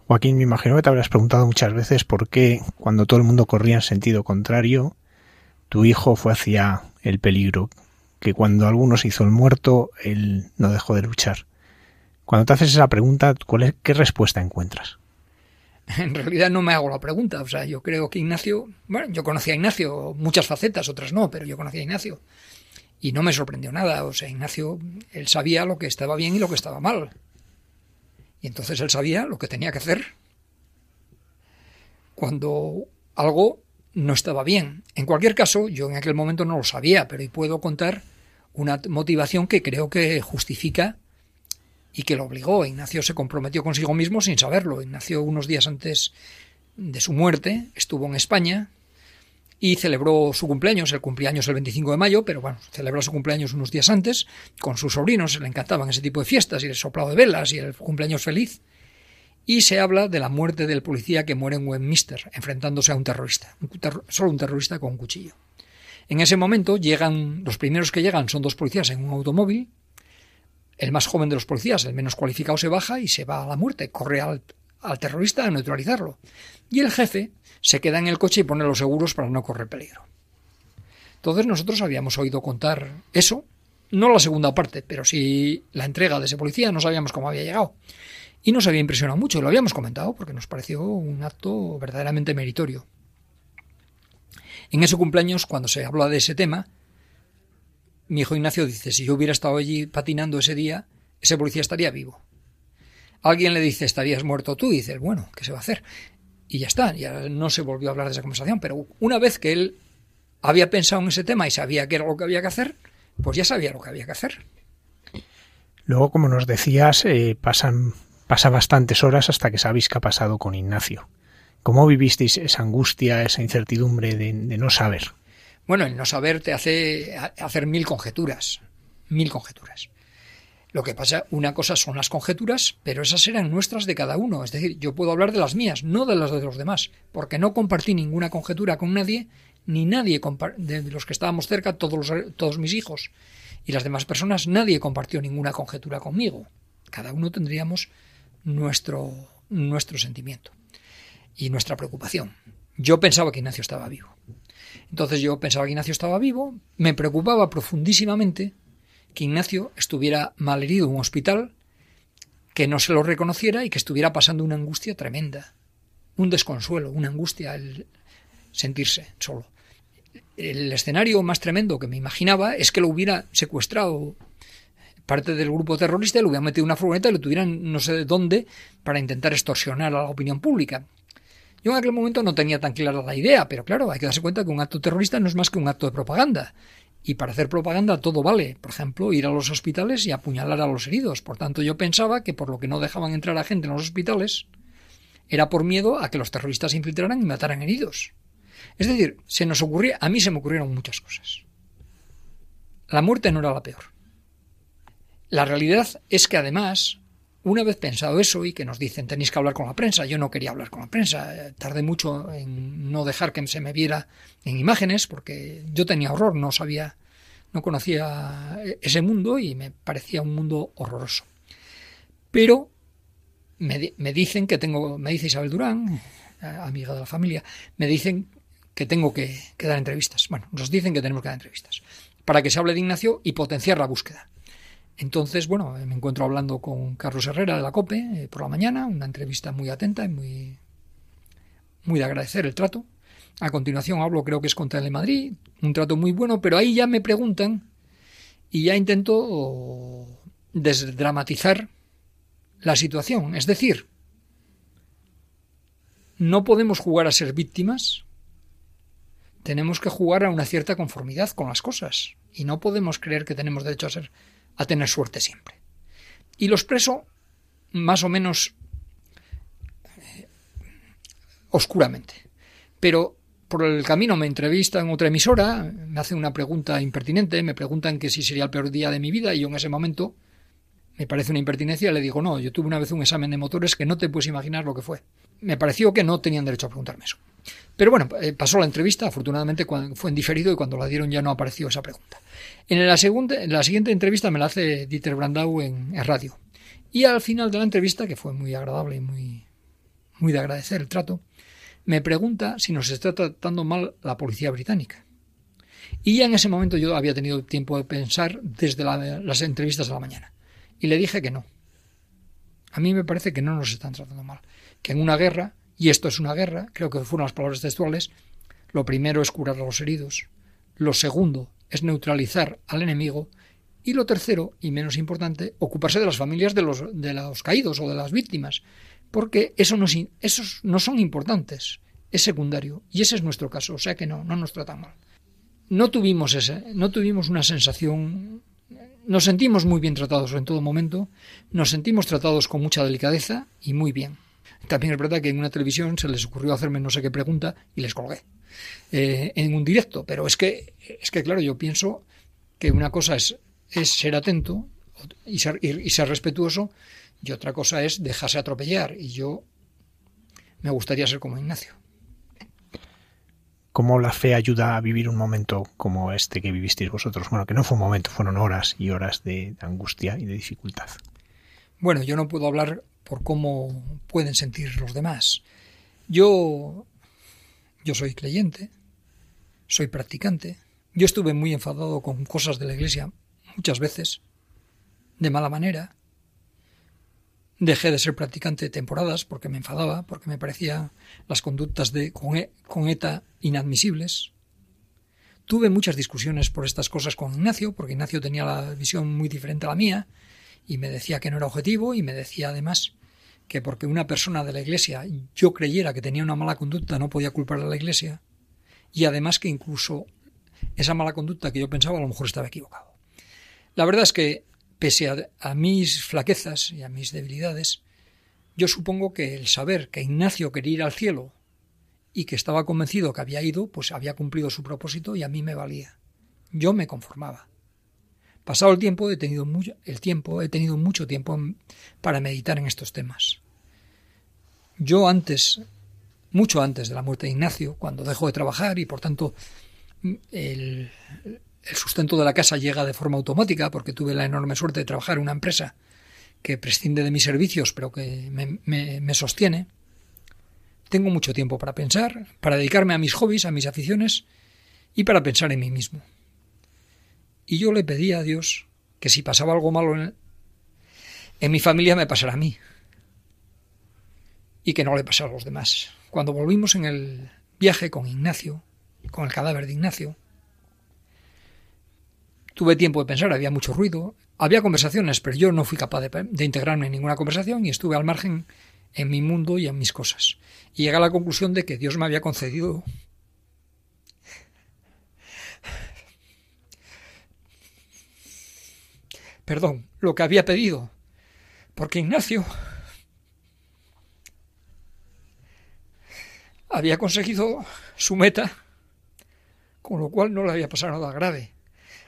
Joaquín, me imagino que te habrás preguntado muchas veces por qué, cuando todo el mundo corría en sentido contrario, tu hijo fue hacia el peligro, que cuando algunos hizo el muerto, él no dejó de luchar. Cuando te haces esa pregunta, ¿cuál ¿qué respuesta encuentras? En realidad no me hago la pregunta, o sea, yo creo que Ignacio, bueno, yo conocía a Ignacio, muchas facetas, otras no, pero yo conocía a Ignacio. Y no me sorprendió nada, o sea, Ignacio, él sabía lo que estaba bien y lo que estaba mal. Y entonces él sabía lo que tenía que hacer cuando algo no estaba bien. En cualquier caso, yo en aquel momento no lo sabía, pero puedo contar una motivación que creo que justifica y que lo obligó. Ignacio se comprometió consigo mismo sin saberlo. Ignacio unos días antes de su muerte estuvo en España y celebró su cumpleaños, el cumpleaños el 25 de mayo, pero bueno, celebró su cumpleaños unos días antes, con sus sobrinos, le encantaban ese tipo de fiestas y el soplado de velas y el cumpleaños feliz. Y se habla de la muerte del policía que muere en Westminster, enfrentándose a un terrorista, solo un terrorista con un cuchillo. En ese momento llegan, los primeros que llegan son dos policías en un automóvil, el más joven de los policías, el menos cualificado, se baja y se va a la muerte, corre al, al terrorista a neutralizarlo. Y el jefe se queda en el coche y pone los seguros para no correr peligro. Entonces nosotros habíamos oído contar eso, no la segunda parte, pero sí la entrega de ese policía, no sabíamos cómo había llegado. Y nos había impresionado mucho, lo habíamos comentado porque nos pareció un acto verdaderamente meritorio. En ese cumpleaños, cuando se habla de ese tema, mi hijo Ignacio dice, si yo hubiera estado allí patinando ese día, ese policía estaría vivo. Alguien le dice, estarías muerto tú, y dice, bueno, ¿qué se va a hacer? Y ya está, ya no se volvió a hablar de esa conversación, pero una vez que él había pensado en ese tema y sabía qué era lo que había que hacer, pues ya sabía lo que había que hacer. Luego, como nos decías, eh, pasan, pasa bastantes horas hasta que sabéis qué ha pasado con Ignacio. ¿Cómo vivisteis esa angustia, esa incertidumbre de, no saber? Bueno, el no saber te hace hacer mil conjeturas, mil conjeturas. Lo que pasa, una cosa son las conjeturas, pero esas eran nuestras de cada uno. Es decir, yo puedo hablar de las mías, no de las de los demás, porque no compartí ninguna conjetura con nadie, ni nadie de los que estábamos cerca, todos, todos mis hijos y las demás personas, nadie compartió ninguna conjetura conmigo. Cada uno tendríamos nuestro, nuestro sentimiento y nuestra preocupación. Yo pensaba que Ignacio estaba vivo. Entonces yo pensaba que Ignacio estaba vivo, me preocupaba profundísimamente que Ignacio estuviera malherido en un hospital, que no se lo reconociera y que estuviera pasando una angustia tremenda, un desconsuelo, una angustia el sentirse solo. El escenario más tremendo que me imaginaba es que lo hubiera secuestrado parte del grupo terrorista lo hubieran metido en una furgoneta y lo tuvieran no sé de dónde para intentar extorsionar a la opinión pública. Yo en aquel momento no tenía tan clara la idea, pero claro, hay que darse cuenta que un acto terrorista no es más que un acto de propaganda. Y para hacer propaganda todo vale. Por ejemplo, ir a los hospitales y apuñalar a los heridos. Por tanto, yo pensaba que por lo que no dejaban entrar a gente en los hospitales era por miedo a que los terroristas se infiltraran y mataran heridos. Es decir, se nos ocurría, a mí se me ocurrieron muchas cosas. La muerte no era la peor. La realidad es que además, una vez pensado eso y que nos dicen tenéis que hablar con la prensa, yo no quería hablar con la prensa, tardé mucho en no dejar que se me viera en imágenes porque yo tenía horror, no sabía, no conocía ese mundo y me parecía un mundo horroroso. Pero me, me dicen que tengo, me dice Isabel Durán, amiga de la familia, me dicen que tengo que, dar entrevistas. Bueno, nos dicen que tenemos que dar entrevistas para que se hable de Ignacio y potenciar la búsqueda. Entonces, bueno, me encuentro hablando con Carlos Herrera de la COPE eh, por la mañana, una entrevista muy atenta y muy, muy de agradecer el trato. A continuación hablo, creo que es con Telemadrid, un trato muy bueno, pero ahí ya me preguntan y ya intento desdramatizar la situación. Es decir, no podemos jugar a ser víctimas tenemos que jugar a una cierta conformidad con las cosas y no podemos creer que tenemos derecho a ser a tener suerte siempre. Y lo expreso más o menos eh, oscuramente. Pero por el camino me entrevista en otra emisora, me hacen una pregunta impertinente, me preguntan que si sería el peor día de mi vida y yo en ese momento me parece una impertinencia, le digo, no, yo tuve una vez un examen de motores que no te puedes imaginar lo que fue. Me pareció que no tenían derecho a preguntarme eso. Pero bueno, eh, pasó la entrevista, afortunadamente fue en diferido y cuando la dieron ya no apareció esa pregunta. En la, segunda, la siguiente entrevista me la hace Dieter Brandau en, radio. Y al final de la entrevista, que fue muy agradable y muy, muy de agradecer el trato, me pregunta si nos está tratando mal la policía británica. Y ya en ese momento yo había tenido tiempo de pensar desde las entrevistas de la mañana. Y le dije que no. A mí me parece que no nos están tratando mal. Que en una guerra y esto es una guerra, creo que fueron las palabras textuales, lo primero es curar a los heridos, lo segundo es neutralizar al enemigo y lo tercero, y menos importante, ocuparse de las familias de los, de los caídos o de las víctimas, porque eso no, esos no son importantes, es secundario, y ese es nuestro caso, o sea que no, no nos tratan mal. No tuvimos, ese, no tuvimos una sensación, nos sentimos muy bien tratados en todo momento, nos sentimos tratados con mucha delicadeza y muy bien. También es verdad que en una televisión se les ocurrió hacerme no sé qué pregunta y les colgué eh, en un directo. Pero es que, es que, claro, yo pienso que una cosa es, es ser atento y ser, y ser respetuoso y otra cosa es dejarse atropellar. Y yo me gustaría ser como Ignacio. ¿Cómo la fe ayuda a vivir un momento como este que vivisteis vosotros? Bueno, que no fue un momento, fueron horas y horas de angustia y de dificultad. Bueno, yo no puedo hablar por cómo pueden sentir los demás. Yo yo soy creyente, soy practicante. Yo estuve muy enfadado con cosas de la iglesia muchas veces, de mala manera. Dejé de ser practicante temporadas porque me enfadaba, porque me parecían las conductas de con, con ETA inadmisibles. Tuve muchas discusiones por estas cosas con Ignacio, porque Ignacio tenía la visión muy diferente a la mía, y me decía que no era objetivo, y me decía además que porque una persona de la Iglesia yo creyera que tenía una mala conducta no podía culpar a la Iglesia y además que incluso esa mala conducta que yo pensaba a lo mejor estaba equivocado. La verdad es que pese a, mis flaquezas y a mis debilidades, yo supongo que el saber que Ignacio quería ir al cielo y que estaba convencido que había ido, pues había cumplido su propósito y a mí me valía. Yo me conformaba. Pasado el tiempo he tenido mucho, el tiempo he tenido mucho tiempo para meditar en estos temas. Yo antes, mucho antes de la muerte de Ignacio, cuando dejo de trabajar y por tanto el, sustento de la casa llega de forma automática porque tuve la enorme suerte de trabajar en una empresa que prescinde de mis servicios pero que me, sostiene, tengo mucho tiempo para pensar, para dedicarme a mis hobbies, a mis aficiones y para pensar en mí mismo. Y yo le pedí a Dios que si pasaba algo malo en mi familia me pasara a mí y que no le pasara a los demás. Cuando volvimos en el viaje con Ignacio, con el cadáver de Ignacio, tuve tiempo de pensar, había mucho ruido, había conversaciones, pero yo no fui capaz de, integrarme en ninguna conversación y estuve al margen en mi mundo y en mis cosas. Y llegué a la conclusión de que Dios me había concedido perdón, lo que había pedido, porque Ignacio había conseguido su meta, con lo cual no le había pasado nada grave.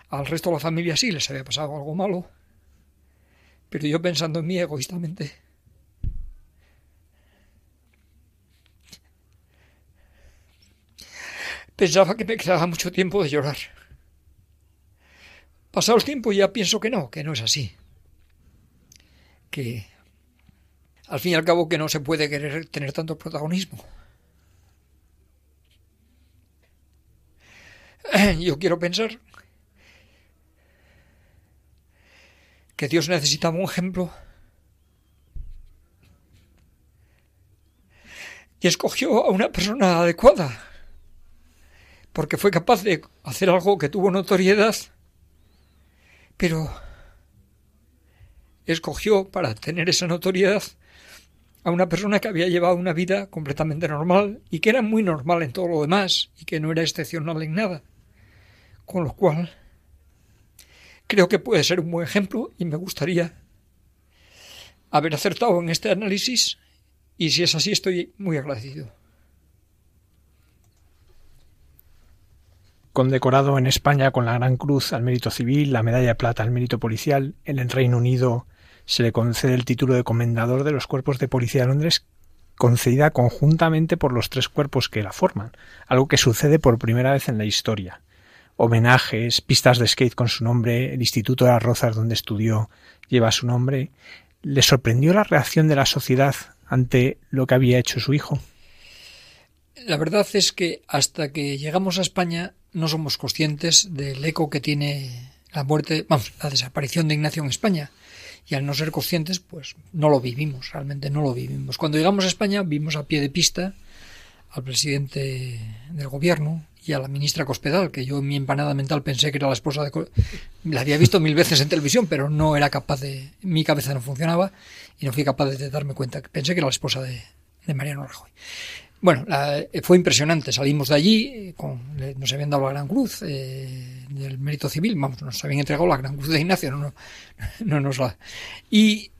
Al resto de la familia sí les había pasado algo malo, pero yo pensando en mí egoístamente. Pensaba que me quedaba mucho tiempo de llorar. Pasado el tiempo ya pienso que no, que no es así. Que al fin y al cabo que no se puede querer tener tanto protagonismo. Yo quiero pensar que Dios necesitaba un ejemplo. Y escogió a una persona adecuada, porque fue capaz de hacer algo que tuvo notoriedad, pero escogió para tener esa notoriedad a una persona que había llevado una vida completamente normal y que era muy normal en todo lo demás y que no era excepcional en nada, con lo cual creo que puede ser un buen ejemplo y me gustaría haber acertado en este análisis y si es así estoy muy agradecido. Condecorado en España con la Gran Cruz al Mérito Civil, la Medalla de Plata al Mérito Policial, en el Reino Unido se le concede el título de Comendador de los Cuerpos de Policía de Londres concedida conjuntamente por los tres cuerpos que la forman, algo que sucede por primera vez en la historia homenajes, pistas de skate con su nombre, el Instituto de las Rozas donde estudió lleva su nombre. ¿Le sorprendió la reacción de la sociedad ante lo que había hecho su hijo? La verdad es que hasta que llegamos a España no somos conscientes del eco que tiene la muerte, vamos, la desaparición de Ignacio en España. Y al no ser conscientes, pues no lo vivimos, realmente no lo vivimos. Cuando llegamos a España vimos a pie de pista al presidente del gobierno, y a la ministra Cospedal, que yo en mi empanada mental pensé que era la esposa de... La había visto mil veces en televisión, pero no era capaz de... Mi cabeza no funcionaba y no fui capaz de darme cuenta. Pensé que era la esposa de, de Mariano Rajoy. Bueno, fue impresionante. Salimos de allí, con, nos habían dado la Gran Cruz eh, del Mérito Civil, vamos, nos habían entregado la Gran Cruz de Ignacio, no, no, no nos la... Y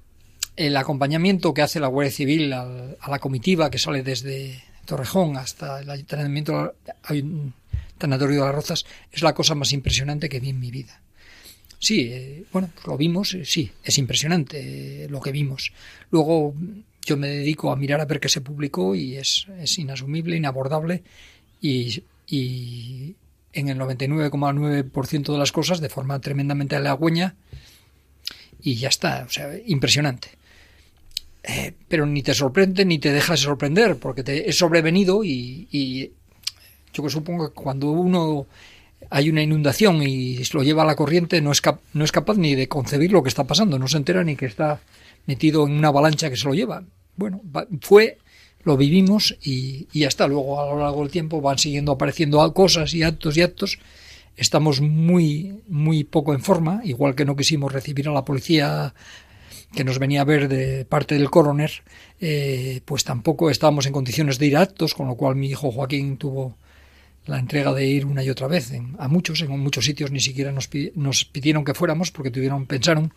el acompañamiento que hace la Guardia Civil a la comitiva que sale desde, Torrejón hasta el ayuntamiento tanatorio de las Rozas es la cosa más impresionante que vi en mi vida. Sí, eh, bueno, pues lo vimos, eh, sí, es impresionante eh, lo que vimos. Luego yo me dedico a mirar a ver qué se publicó y es, es inasumible, inabordable y, y en el 99,9% de las cosas de forma tremendamente halagüeña y ya está, o sea, impresionante. Eh, pero ni te sorprende ni te dejas sorprender, porque te es sobrevenido y, yo que supongo que cuando uno hay una inundación y lo lleva a la corriente, no es, no es capaz ni de concebir lo que está pasando, no se entera ni que está metido en una avalancha que se lo lleva. Bueno, fue, lo vivimos y, y ya está. Luego a lo largo del tiempo van siguiendo apareciendo cosas y actos y actos. Estamos muy, muy poco en forma, igual que no quisimos recibir a la policía que nos venía a ver de parte del coroner, eh, pues tampoco estábamos en condiciones de ir a actos, con lo cual mi hijo Joaquín tuvo la entrega de ir una y otra vez a muchos, en muchos sitios ni siquiera nos, nos pidieron que fuéramos porque tuvieron, pensaron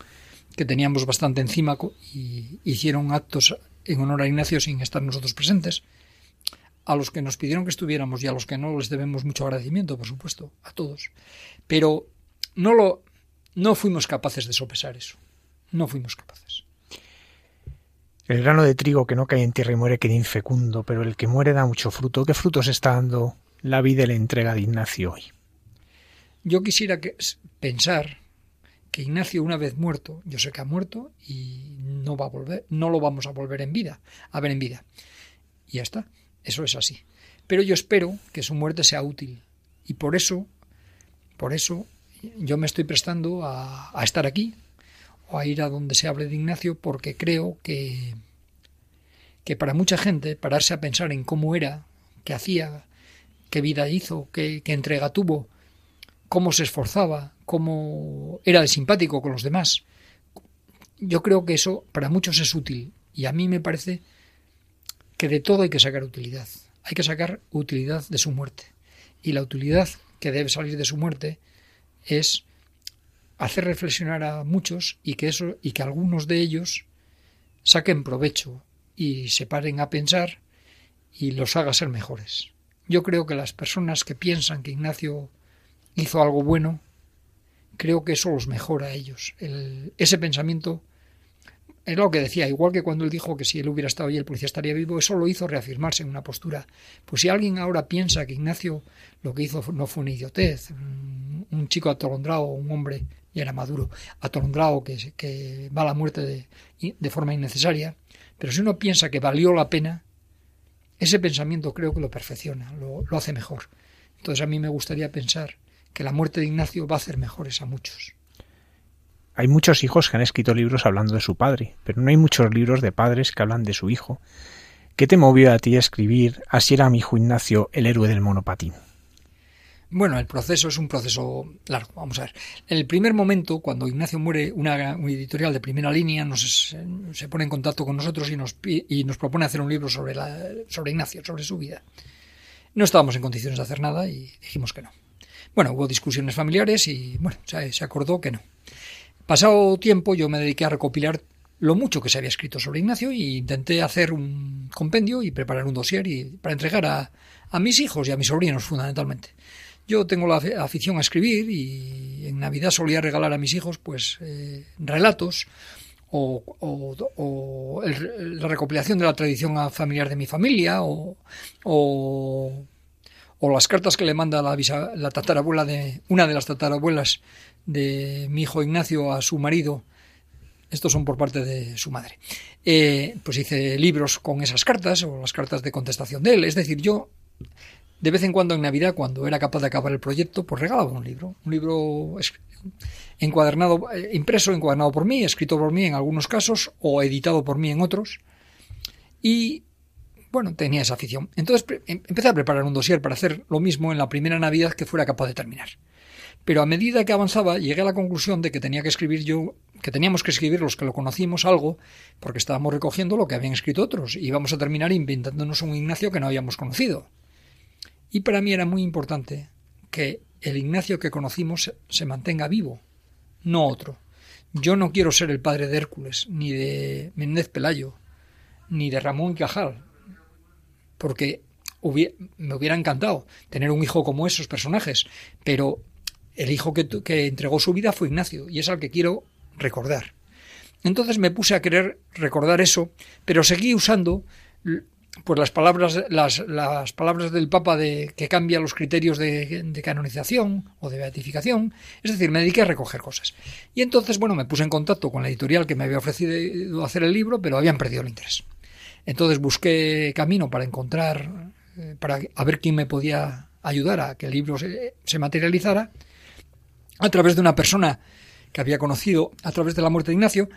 que teníamos bastante encima y hicieron actos en honor a Ignacio sin estar nosotros presentes. a los que nos pidieron que estuviéramos y a los que no les debemos mucho agradecimiento, por supuesto, a todos. Pero no lo no fuimos capaces de sopesar eso. No fuimos capaces. El grano de trigo que no cae en tierra y muere queda infecundo, pero el que muere da mucho fruto. ¿Qué frutos está dando la vida y la entrega de Ignacio hoy? Yo quisiera que, pensar que Ignacio una vez muerto, yo sé que ha muerto y no va a volver, no lo vamos a volver en vida, a ver en vida. Y ya está, eso es así. Pero yo espero que su muerte sea útil y por eso, por eso yo me estoy prestando a, a estar aquí o a ir a donde se hable de Ignacio porque creo que que para mucha gente pararse a pensar en cómo era, qué hacía, qué vida hizo, qué, qué entrega tuvo, cómo se esforzaba, cómo era de simpático con los demás. Yo creo que eso para muchos es útil y a mí me parece que de todo hay que sacar utilidad. Hay que sacar utilidad de su muerte. Y la utilidad que debe salir de su muerte es hacer reflexionar a muchos y que eso y que algunos de ellos saquen provecho y se paren a pensar y los haga ser mejores. Yo creo que las personas que piensan que Ignacio hizo algo bueno, creo que eso los mejora a ellos. ese pensamiento es lo que decía, igual que cuando él dijo que si él hubiera estado allí el policía estaría vivo, eso lo hizo reafirmarse en una postura. Pues si alguien ahora piensa que Ignacio lo que hizo no fue una idiotez, un chico atolondrado, un hombre, era maduro, atolondrado que, que va a la muerte de, de forma innecesaria, pero si uno piensa que valió la pena, ese pensamiento creo que lo perfecciona, lo, lo hace mejor. Entonces a mí me gustaría pensar que la muerte de Ignacio va a hacer mejores a muchos. Hay muchos hijos que han escrito libros hablando de su padre, pero no hay muchos libros de padres que hablan de su hijo. ¿Qué te movió a ti a escribir Así era mi hijo Ignacio, el héroe del monopatín? Bueno, el proceso es un proceso largo. Vamos a ver. En el primer momento, cuando Ignacio muere, una, editorial de primera línea nos, se pone en contacto con nosotros y nos, y nos propone hacer un libro sobre, la, sobre Ignacio, sobre su vida. No estábamos en condiciones de hacer nada y dijimos que no. Bueno, hubo discusiones familiares y bueno, se acordó que no. Pasado tiempo yo me dediqué a recopilar lo mucho que se había escrito sobre Ignacio e intenté hacer un compendio y preparar un dossier y, para entregar a, a mis hijos y a mis sobrinos fundamentalmente. Yo tengo la afición a escribir y en Navidad solía regalar a mis hijos pues eh, relatos o, la recopilación de la tradición familiar de mi familia o, o, las cartas que le manda la, la tatarabuela de una de las tatarabuelas de mi hijo Ignacio a su marido estos son por parte de su madre. Eh, pues hice libros con esas cartas o las cartas de contestación de él. Es decir, yo de vez en cuando en Navidad, cuando era capaz de acabar el proyecto, pues regalaba un libro, un libro encuadernado, eh, impreso, encuadernado por mí, escrito por mí en algunos casos o editado por mí en otros. Y bueno, tenía esa afición. Entonces em, empecé a preparar un dossier para hacer lo mismo en la primera Navidad que fuera capaz de terminar. Pero a medida que avanzaba, llegué a la conclusión de que tenía que escribir yo, que teníamos que escribir los que lo conocimos algo, porque estábamos recogiendo lo que habían escrito otros, y íbamos a terminar inventándonos un Ignacio que no habíamos conocido. Y para mí era muy importante que el Ignacio que conocimos se mantenga vivo, no otro. Yo no quiero ser el padre de Hércules, ni de Méndez Pelayo, ni de Ramón Cajal, porque me hubiera encantado tener un hijo como esos personajes, pero el hijo que, que entregó su vida fue Ignacio, y es al que quiero recordar. Entonces me puse a querer recordar eso, pero seguí usando pues las palabras, las, las palabras del Papa de, que cambia los criterios de, canonización o de beatificación, es decir, me dediqué a recoger cosas. Y entonces, bueno, me puse en contacto con la editorial que me había ofrecido hacer el libro, pero habían perdido el interés. Entonces busqué camino para encontrar, eh, para a ver quién me podía ayudar a que el libro se, se materializara, a través de una persona que había conocido a través de la muerte de Ignacio.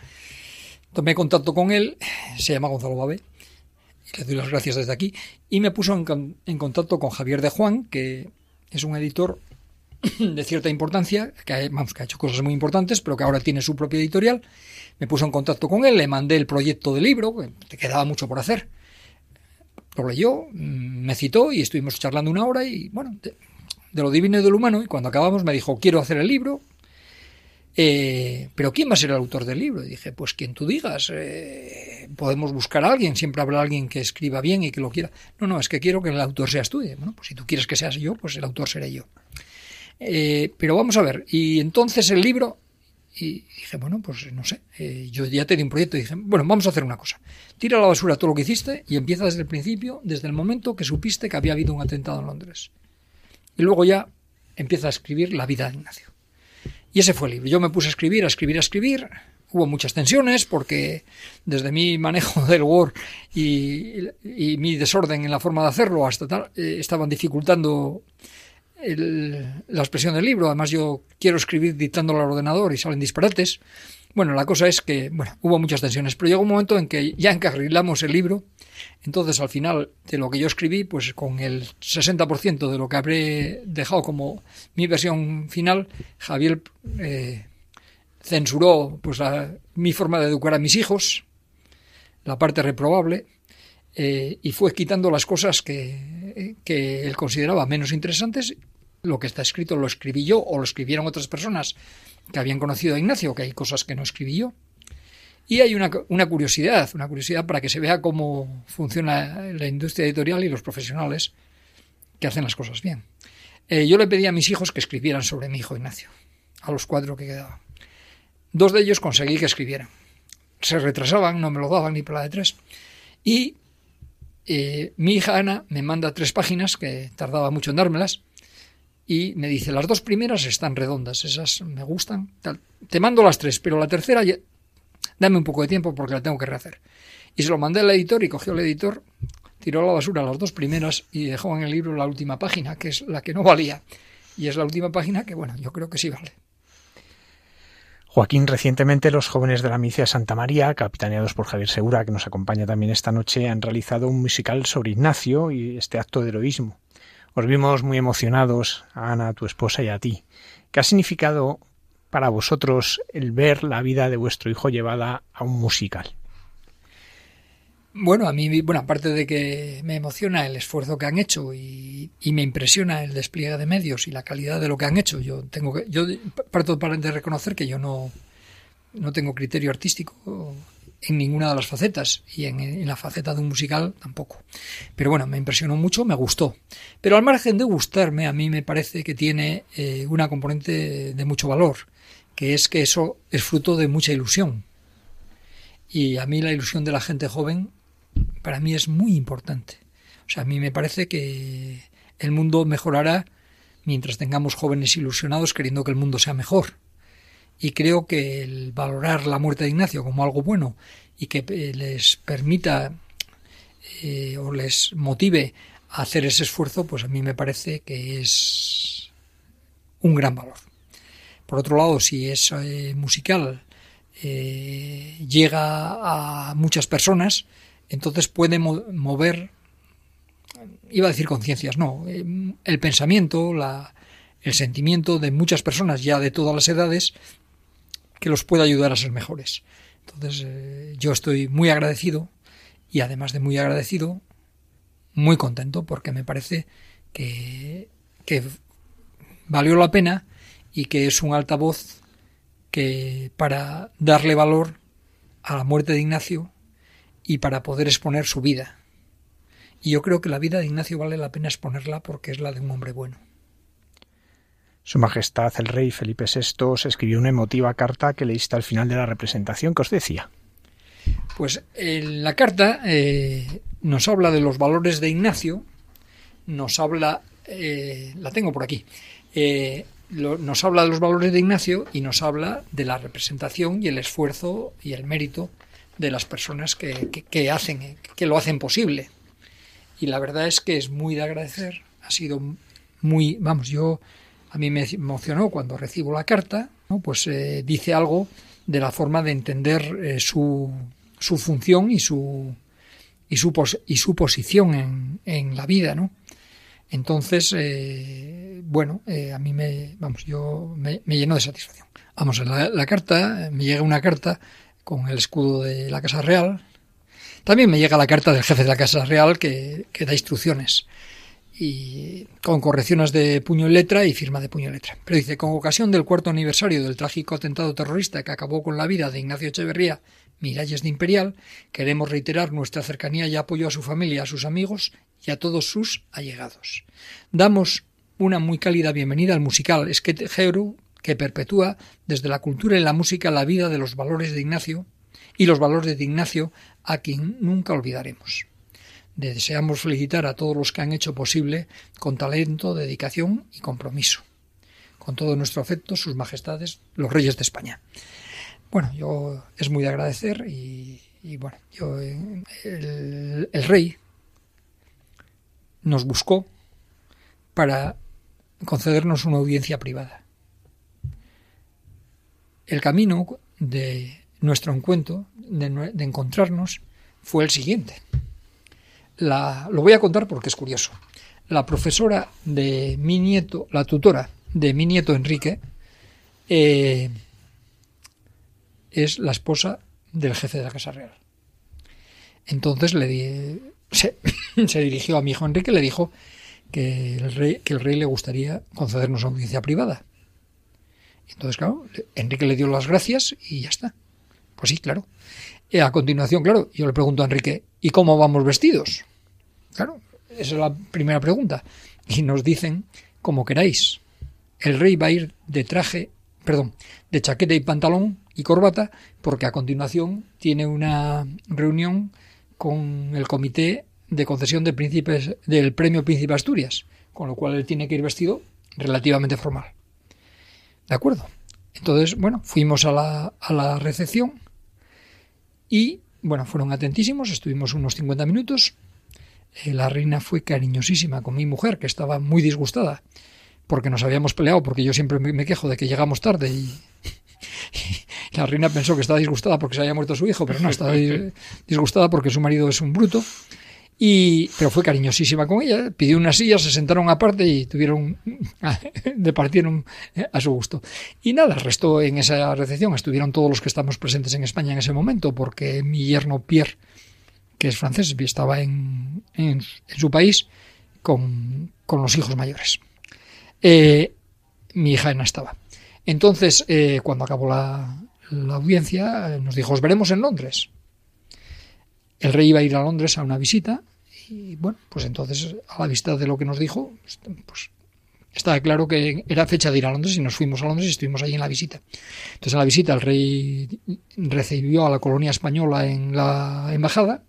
Tomé contacto con él, se llama Gonzalo Babé, le doy las gracias desde aquí, y me puso en, contacto con Javier de Juan, que es un editor de cierta importancia, que, ha hecho cosas muy importantes, pero que ahora tiene su propia editorial. Me puso en contacto con él, le mandé el proyecto del libro, que quedaba mucho por hacer. Lo leyó, mm, me citó y estuvimos charlando una hora y, bueno, de, lo divino y de lo humano, y cuando acabamos me dijo, quiero hacer el libro, eh, pero ¿quién va a ser el autor del libro? Y dije, pues quien tú digas. Eh, podemos buscar a alguien, siempre habrá alguien que escriba bien y que lo quiera. No, no, es que quiero que el autor seas tú. Bueno, pues si tú quieres que seas yo, pues el autor seré yo. Eh, pero vamos a ver, y entonces el libro, y dije, bueno, pues no sé, eh, yo ya te un proyecto y dije, bueno, vamos a hacer una cosa. Tira a la basura todo lo que hiciste y empieza desde el principio, desde el momento que supiste que había habido un atentado en Londres. Y luego ya empieza a escribir la vida de Ignacio. Y ese fue el libro. Yo me puse a escribir, a escribir, a escribir. Hubo muchas tensiones porque desde mi manejo del Word y, mi desorden en la forma de hacerlo hasta tal, eh, estaban dificultando la expresión del libro. Además yo quiero escribir dictándolo al ordenador y salen disparates. Bueno, la cosa es que, bueno, hubo muchas tensiones, pero llegó un momento en que ya encarrilamos el libro entonces, al final de lo que yo escribí, pues con el 60% de lo que habré dejado como mi versión final, Javier eh, censuró pues mi forma de educar a mis hijos, la parte reprobable, eh, y fue quitando las cosas que, que él consideraba menos interesantes. Lo que está escrito lo escribí yo o lo escribieron otras personas que habían conocido a Ignacio, que hay cosas que no escribí yo. Y hay una, curiosidad, una curiosidad para que se vea cómo funciona la industria editorial y los profesionales que hacen las cosas bien. Eh, yo le pedí a mis hijos que escribieran sobre mi hijo Ignacio, a los cuatro que quedaban. Dos de ellos conseguí que escribieran. Se retrasaban, no me lo daban ni para la de tres. Y eh, mi hija Ana me manda tres páginas, que tardaba mucho en dármelas, y me dice, las dos primeras están redondas, esas me gustan. Te mando las tres, pero la tercera dame un poco de tiempo porque la tengo que rehacer. Y se lo mandé al editor y cogió el editor, tiró a la basura las dos primeras y dejó en el libro la última página, que es la que no valía. Y es la última página que, bueno, yo creo que sí vale. Joaquín, recientemente los jóvenes de la milicia Santa María, capitaneados por Javier Segura, que nos acompaña también esta noche, han realizado un musical sobre Ignacio y este acto de heroísmo. Os vimos muy emocionados, a Ana, tu esposa y a ti. ¿Qué ha significado para vosotros el ver la vida de vuestro hijo llevada a un musical? Bueno, a mí, bueno, aparte de que me emociona el esfuerzo que han hecho y, me impresiona el despliegue de medios y la calidad de lo que han hecho, yo tengo que, yo parto de reconocer que yo no, no tengo criterio artístico en ninguna de las facetas y en, la faceta de un musical tampoco. Pero bueno, me impresionó mucho, me gustó. Pero al margen de gustarme, a mí me parece que tiene eh, una componente de mucho valor que es que eso es fruto de mucha ilusión. Y a mí la ilusión de la gente joven, para mí es muy importante. O sea, a mí me parece que el mundo mejorará mientras tengamos jóvenes ilusionados queriendo que el mundo sea mejor. Y creo que el valorar la muerte de Ignacio como algo bueno y que eh, les permita eh, o les motive a hacer ese esfuerzo, pues a mí me parece que es un gran valor. Por otro lado, si es eh, musical, llega a muchas personas, entonces puede mover, iba a decir conciencias, no, eh, el pensamiento, la, el sentimiento de muchas personas ya de todas las edades que los puede ayudar a ser mejores. Entonces, yo estoy muy agradecido y además de muy agradecido, muy contento porque me parece que, que valió la pena y que es un altavoz que para darle valor a la muerte de Ignacio y para poder exponer su vida. Y yo creo que la vida de Ignacio vale la pena exponerla porque es la de un hombre bueno. Su Majestad el Rey Felipe VI se escribió una emotiva carta que leíste al final de la representación que os decía. Pues en la carta eh, nos habla de los valores de Ignacio, nos habla, eh, la tengo por aquí, eh, nos habla de los valores de Ignacio y nos habla de la representación y el esfuerzo y el mérito de las personas que, que, hacen, que lo hacen posible. Y la verdad es que es muy de agradecer. Ha sido muy, vamos, yo a mí me emocionó cuando recibo la carta, ¿no? pues eh, dice algo de la forma de entender eh, su, su función y su y su, y su posición en, en la vida, ¿no? Entonces, eh, bueno, eh, a mí me, vamos, yo me, lleno de satisfacción. Vamos, la, carta, me llega una carta con el escudo de la Casa Real. También me llega la carta del jefe de la Casa Real que, da instrucciones y con correcciones de puño y letra y firma de puño y letra. Pero dice, con ocasión del cuarto aniversario del trágico atentado terrorista que acabó con la vida de Ignacio Echeverría Miralles de Imperial, queremos reiterar nuestra cercanía y apoyo a su familia, a sus amigos y a todos sus allegados. Damos una muy cálida bienvenida al musical Skate Hero, que perpetúa desde la cultura y la música la vida de los valores de Ignacio y los valores de Ignacio a quien nunca olvidaremos. Deseamos felicitar a todos los que han hecho posible con talento, dedicación y compromiso. Con todo nuestro afecto, sus majestades, los reyes de España. Bueno, yo es muy de agradecer y, bueno, yo, el, el rey nos buscó para concedernos una audiencia privada. El camino de nuestro encuentro, de, encontrarnos, fue el siguiente. La, lo voy a contar porque es curioso. La profesora de mi nieto, la tutora de mi nieto Enrique, eh, es la esposa del jefe de la Casa Real. Entonces di, se, dirigió a mi hijo Enrique y le dijo que el, rey, que el rey le gustaría concedernos audiencia privada. Entonces, claro, Enrique le dio las gracias y ya está. Pues sí, claro. Y a continuación, claro, yo le pregunto a Enrique, ¿y cómo vamos vestidos? Claro, esa es la primera pregunta. Y nos dicen, como queráis. El rey va a ir de traje, perdón, de chaqueta y pantalón y corbata, porque a continuación tiene una reunión con el comité de concesión de príncipes, del premio Príncipe Asturias, con lo cual él tiene que ir vestido relativamente formal. ¿De acuerdo? Entonces, bueno, fuimos a la, a la recepción y, bueno, fueron atentísimos, estuvimos unos 50 minutos. Eh, la reina fue cariñosísima con mi mujer, que estaba muy disgustada, porque nos habíamos peleado, porque yo siempre me quejo de que llegamos tarde y, la reina pensó que estaba disgustada porque se había muerto su hijo, pero no, estaba disgustada porque su marido es un bruto. Y, pero fue cariñosísima con ella, pidió una silla, se sentaron aparte y tuvieron, departieron a su gusto. Y nada, el resto en esa recepción estuvieron todos los que estamos presentes en España en ese momento, porque mi yerno Pierre, que es francés, estaba en, en, su país con, con, los hijos mayores. Eh, mi hija no estaba. Entonces, eh, cuando acabó la, la audiencia, nos dijo, os veremos en Londres. El rey iba a ir a Londres a una visita y bueno, pues entonces a la vista de lo que nos dijo, pues estaba claro que era fecha de ir a Londres y nos fuimos a Londres y estuvimos allí en la visita. Entonces en la visita el rey recibió a la colonia española en la embajada,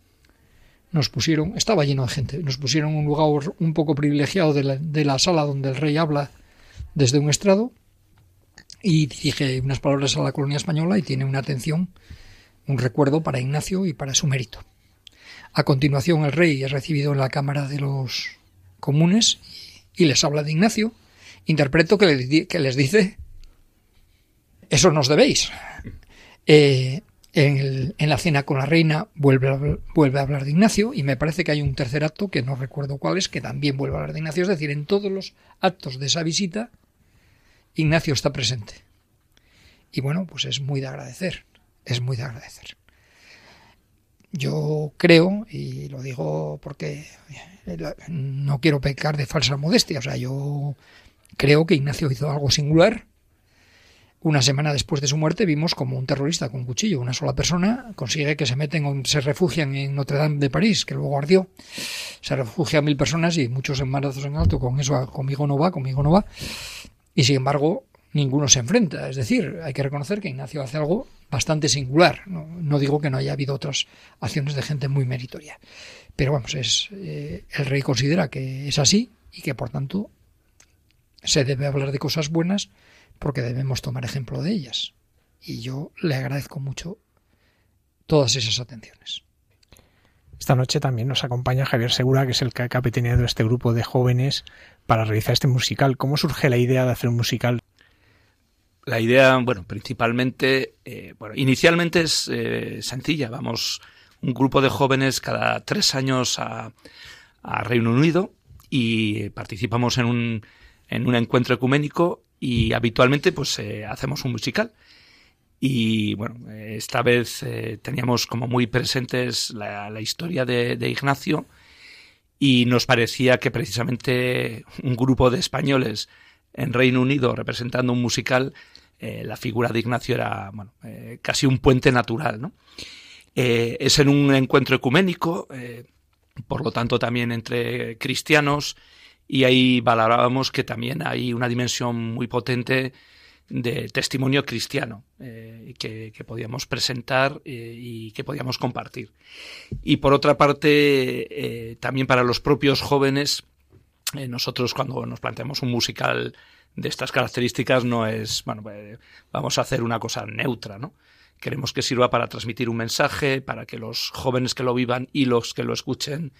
nos pusieron, estaba lleno de gente, nos pusieron un lugar un poco privilegiado de la, de la sala donde el rey habla desde un estrado y dirige unas palabras a la colonia española y tiene una atención, un recuerdo para Ignacio y para su mérito. A continuación el rey es recibido en la Cámara de los Comunes y les habla de Ignacio. Interpreto que, les dice, eso nos debéis. Eh, en, la cena con la reina vuelve a, vuelve a hablar de Ignacio y me parece que hay un tercer acto que no recuerdo cuál es, que también vuelve a hablar de Ignacio. Es decir, en todos los actos de esa visita Ignacio está presente. Y bueno, pues es muy de agradecer, es muy de agradecer. Yo creo, y lo digo porque no quiero pecar de falsa modestia, o sea, yo creo que Ignacio hizo algo singular. Una semana después de su muerte vimos como un terrorista con un cuchillo, una sola persona, consigue que se meten, se refugian en Notre Dame de París, que luego ardió. Se refugian mil personas y muchos embarazos en alto, con eso conmigo no va, conmigo no va y sin embargo ninguno se enfrenta. Es decir, hay que reconocer que Ignacio hace algo bastante singular. No, digo que no haya habido otras acciones de gente muy meritoria. Pero vamos, es, eh, el rey considera que es así y que por tanto se debe hablar de cosas buenas porque debemos tomar ejemplo de ellas. Y yo le agradezco mucho todas esas atenciones. Esta noche también nos acompaña Javier Segura, que es el que ha capitaneado este grupo de jóvenes para realizar este musical. ¿Cómo surge la idea de hacer un musical? La idea, bueno, principalmente, eh, bueno, inicialmente es eh, sencilla. Vamos un grupo de jóvenes cada tres años a, Reino Unido y participamos en un, en un encuentro ecuménico y habitualmente pues eh, hacemos un musical. Y bueno, esta vez eh, teníamos como muy presentes la, historia de, Ignacio y nos parecía que precisamente un grupo de españoles en Reino Unido representando un musical, eh, la figura de Ignacio era bueno, eh, casi un puente natural. ¿no? Eh, es en un encuentro ecuménico, por lo tanto también entre cristianos, y ahí valorábamos que también hay una dimensión muy potente de testimonio cristiano que, podíamos presentar y que podíamos compartir. Y por otra parte, también para los propios jóvenes, nosotros cuando nos planteamos un musical de estas características no es, bueno, vamos a hacer una cosa neutra, ¿no? Queremos que sirva para transmitir un mensaje, para que los jóvenes que lo vivan y los que lo escuchen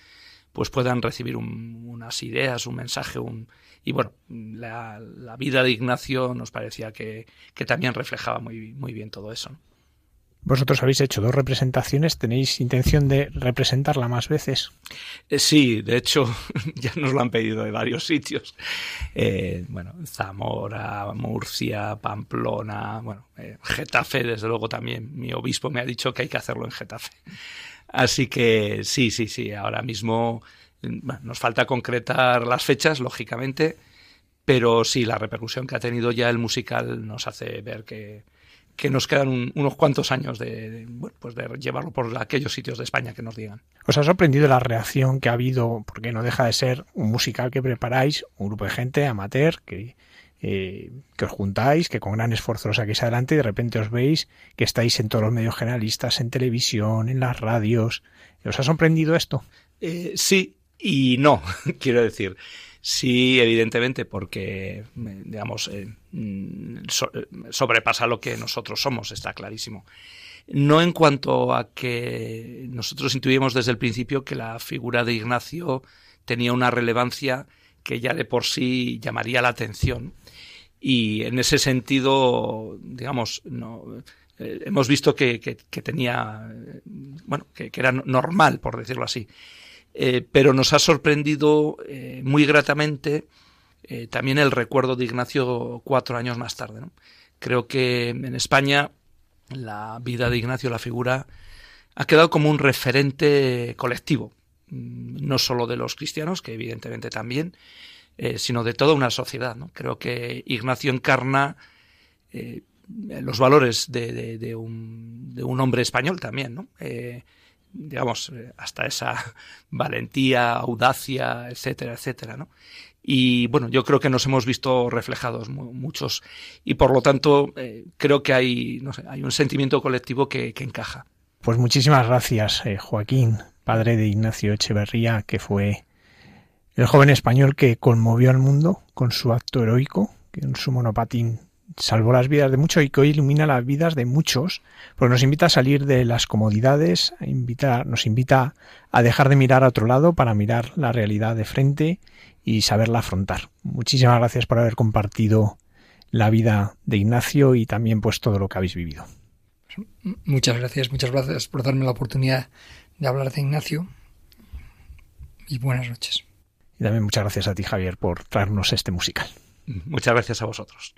pues puedan recibir unas ideas, un mensaje, un, y bueno, la, vida de Ignacio nos parecía que, también reflejaba muy, muy bien todo eso. Vosotros habéis hecho dos representaciones, ¿tenéis intención de representarla más veces? Eh, sí, de hecho ya nos lo han pedido de varios sitios. Eh, bueno, Zamora, Murcia, Pamplona, bueno, eh, Getafe, desde luego también. Mi obispo me ha dicho que hay que hacerlo en Getafe. Así que sí, sí, sí, ahora mismo nos falta concretar las fechas, lógicamente, pero sí, la repercusión que ha tenido ya el musical nos hace ver que, nos quedan unos cuantos años de, pues de llevarlo por aquellos sitios de España que nos digan. ¿Os ha sorprendido la reacción que ha habido? Porque no deja de ser un musical que preparáis, un grupo de gente amateur que, eh, que os juntáis, que con gran esfuerzo lo saquéis adelante y de repente os veis que estáis en todos los medios generalistas, en televisión, en las radios. ¿Os ha sorprendido esto? Eh, sí, y no, quiero decir, sí, evidentemente, porque, digamos, eh, mm, sobrepasa lo que nosotros somos, está clarísimo. No en cuanto a que nosotros intuimos desde el principio que la figura de Ignacio tenía una relevancia que ya de por sí llamaría la atención. Y en ese sentido, digamos, no, eh, hemos visto que, tenía, bueno, que, era normal, por decirlo así. Eh, pero nos ha sorprendido eh, muy gratamente eh, también el recuerdo de Ignacio cuatro años más tarde. Creo que en España la vida de Ignacio, la figura, ha quedado como un referente colectivo, mm, no solo de los cristianos, que evidentemente también, sino de toda una sociedad. Creo que Ignacio encarna los valores de, un, de, un, hombre español también, ¿no? Digamos, eh, hasta esa valentía, audacia, etcétera, etcétera, ¿no? Y bueno, yo creo que nos hemos visto reflejados muchos y por lo tanto eh, creo que hay, no sé, hay un sentimiento colectivo que, encaja. Pues muchísimas gracias, eh, Joaquín, padre de Ignacio Echeverría, que fue el joven español que conmovió al mundo con su acto heroico, que en su monopatín salvó las vidas de muchos y que hoy ilumina las vidas de muchos, porque nos invita a salir de las comodidades, a nos invita a dejar de mirar a otro lado para mirar la realidad de frente y saberla afrontar. Muchísimas gracias por haber compartido la vida de Ignacio y también pues todo lo que habéis vivido. Muchas gracias, muchas gracias por darme la oportunidad de hablar de Ignacio y buenas noches. Y también muchas gracias a ti Javier por traernos este musical. Muchas gracias a vosotros.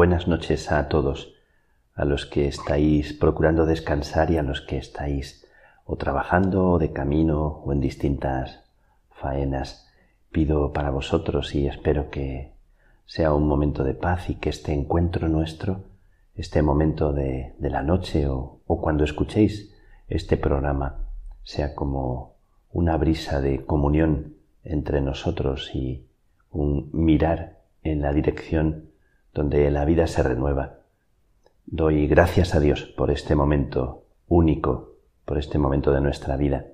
Buenas noches a todos, a los que estáis procurando descansar y a los que estáis o trabajando o de camino o en distintas faenas. Pido para vosotros y espero que sea un momento de paz y que este encuentro nuestro, este momento de, la noche o, o cuando escuchéis este programa, sea como una brisa de comunión entre nosotros y un mirar en la dirección donde la vida se renueva. Doy gracias a Dios por este momento único, por este momento de nuestra vida.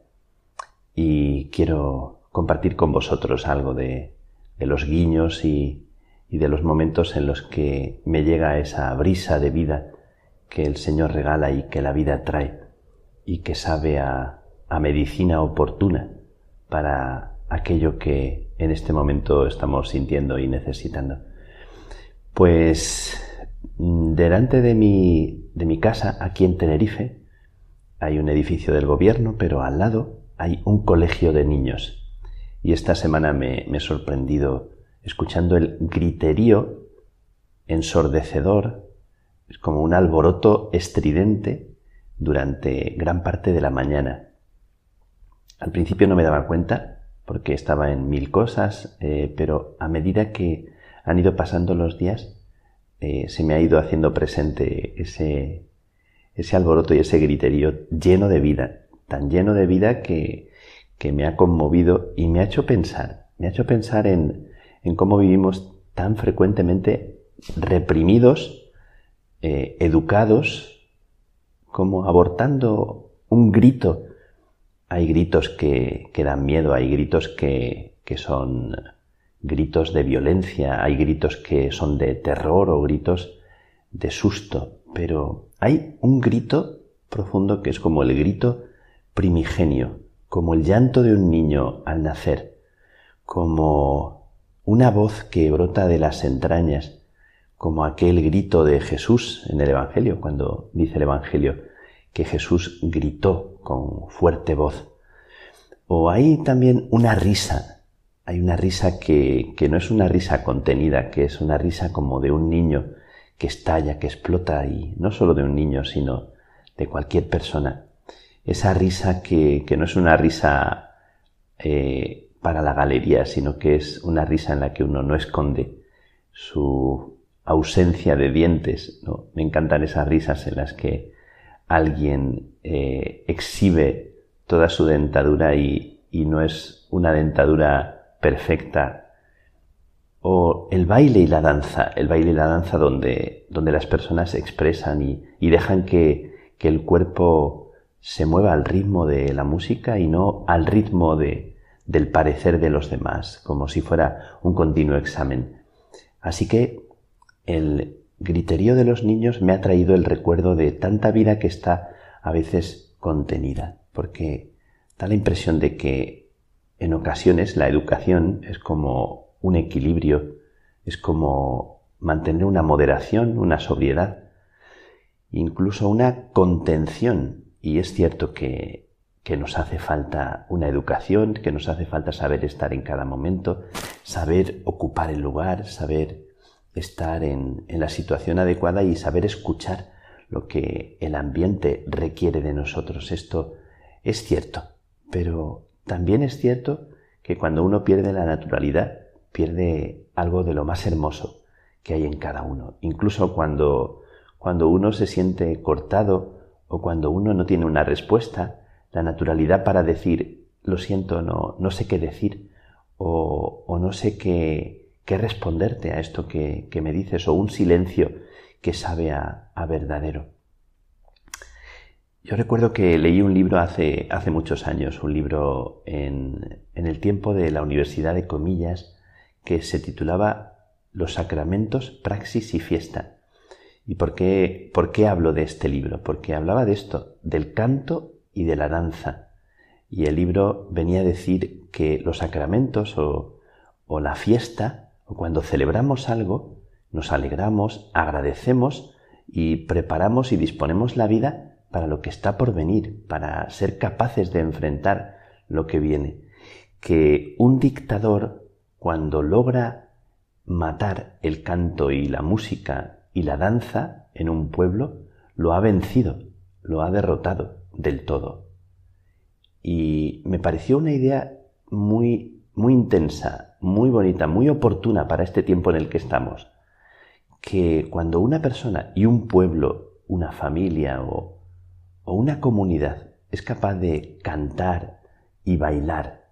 Y quiero compartir con vosotros algo de, los guiños y, de los momentos en los que me llega esa brisa de vida que el Señor regala y que la vida trae y que sabe a, a medicina oportuna para aquello que en este momento estamos sintiendo y necesitando. Pues delante de mi, de mi casa, aquí en Tenerife, hay un edificio del gobierno, pero al lado hay un colegio de niños. Y esta semana me, me he sorprendido escuchando el griterío ensordecedor, es como un alboroto estridente durante gran parte de la mañana. Al principio no me daba cuenta porque estaba en mil cosas, eh, pero a medida que han ido pasando los días, eh, se me ha ido haciendo presente ese, ese alboroto y ese griterío lleno de vida, tan lleno de vida que, que me ha conmovido y me ha hecho pensar, me ha hecho pensar en, en cómo vivimos tan frecuentemente reprimidos, eh, educados, como abortando un grito. Hay gritos que, que dan miedo, hay gritos que, que son gritos de violencia, hay gritos que son de terror o gritos de susto, pero hay un grito profundo que es como el grito primigenio, como el llanto de un niño al nacer, como una voz que brota de las entrañas, como aquel grito de Jesús en el Evangelio, cuando dice el Evangelio que Jesús gritó con fuerte voz. O hay también una risa hay una risa que, que no es una risa contenida, que es una risa como de un niño que estalla, que explota, y no solo de un niño, sino de cualquier persona. Esa risa que, que no es una risa eh, para la galería, sino que es una risa en la que uno no esconde su ausencia de dientes. ¿no? Me encantan esas risas en las que alguien eh, exhibe toda su dentadura y, y no es una dentadura perfecta, o el baile y la danza, el baile y la danza donde, donde las personas expresan y, y dejan que, que, el cuerpo se mueva al ritmo de la música y no al ritmo de, del parecer de los demás, como si fuera un continuo examen. Así que el griterío de los niños me ha traído el recuerdo de tanta vida que está a veces contenida, porque da la impresión de que en ocasiones la educación es como un equilibrio, es como mantener una moderación, una sobriedad, incluso una contención. Y es cierto que, que nos hace falta una educación, que nos hace falta saber estar en cada momento, saber ocupar el lugar, saber estar en, en la situación adecuada y saber escuchar lo que el ambiente requiere de nosotros. Esto es cierto, pero también es cierto que cuando uno pierde la naturalidad, pierde algo de lo más hermoso que hay en cada uno. Incluso cuando, cuando uno se siente cortado o cuando uno no tiene una respuesta, la naturalidad para decir, lo siento, no, no sé qué decir o, o no sé qué, qué, responderte a esto que, que, me dices o un silencio que sabe a, a verdadero. Yo recuerdo que leí un libro hace, hace muchos años, un libro en, en, el tiempo de la Universidad de Comillas, que se titulaba Los sacramentos, praxis y fiesta. ¿Y por qué, por qué hablo de este libro? Porque hablaba de esto, del canto y de la danza. Y el libro venía a decir que los sacramentos o, o la fiesta, o cuando celebramos algo, nos alegramos, agradecemos y preparamos y disponemos la vida para lo que está por venir, para ser capaces de enfrentar lo que viene. Que un dictador, cuando logra matar el canto y la música y la danza en un pueblo lo ha vencido, lo ha derrotado del todo. Y me pareció una idea muy, muy intensa, muy bonita, muy oportuna para este tiempo en el que estamos. Que cuando una persona y un pueblo, una familia o, o una comunidad es capaz de cantar y bailar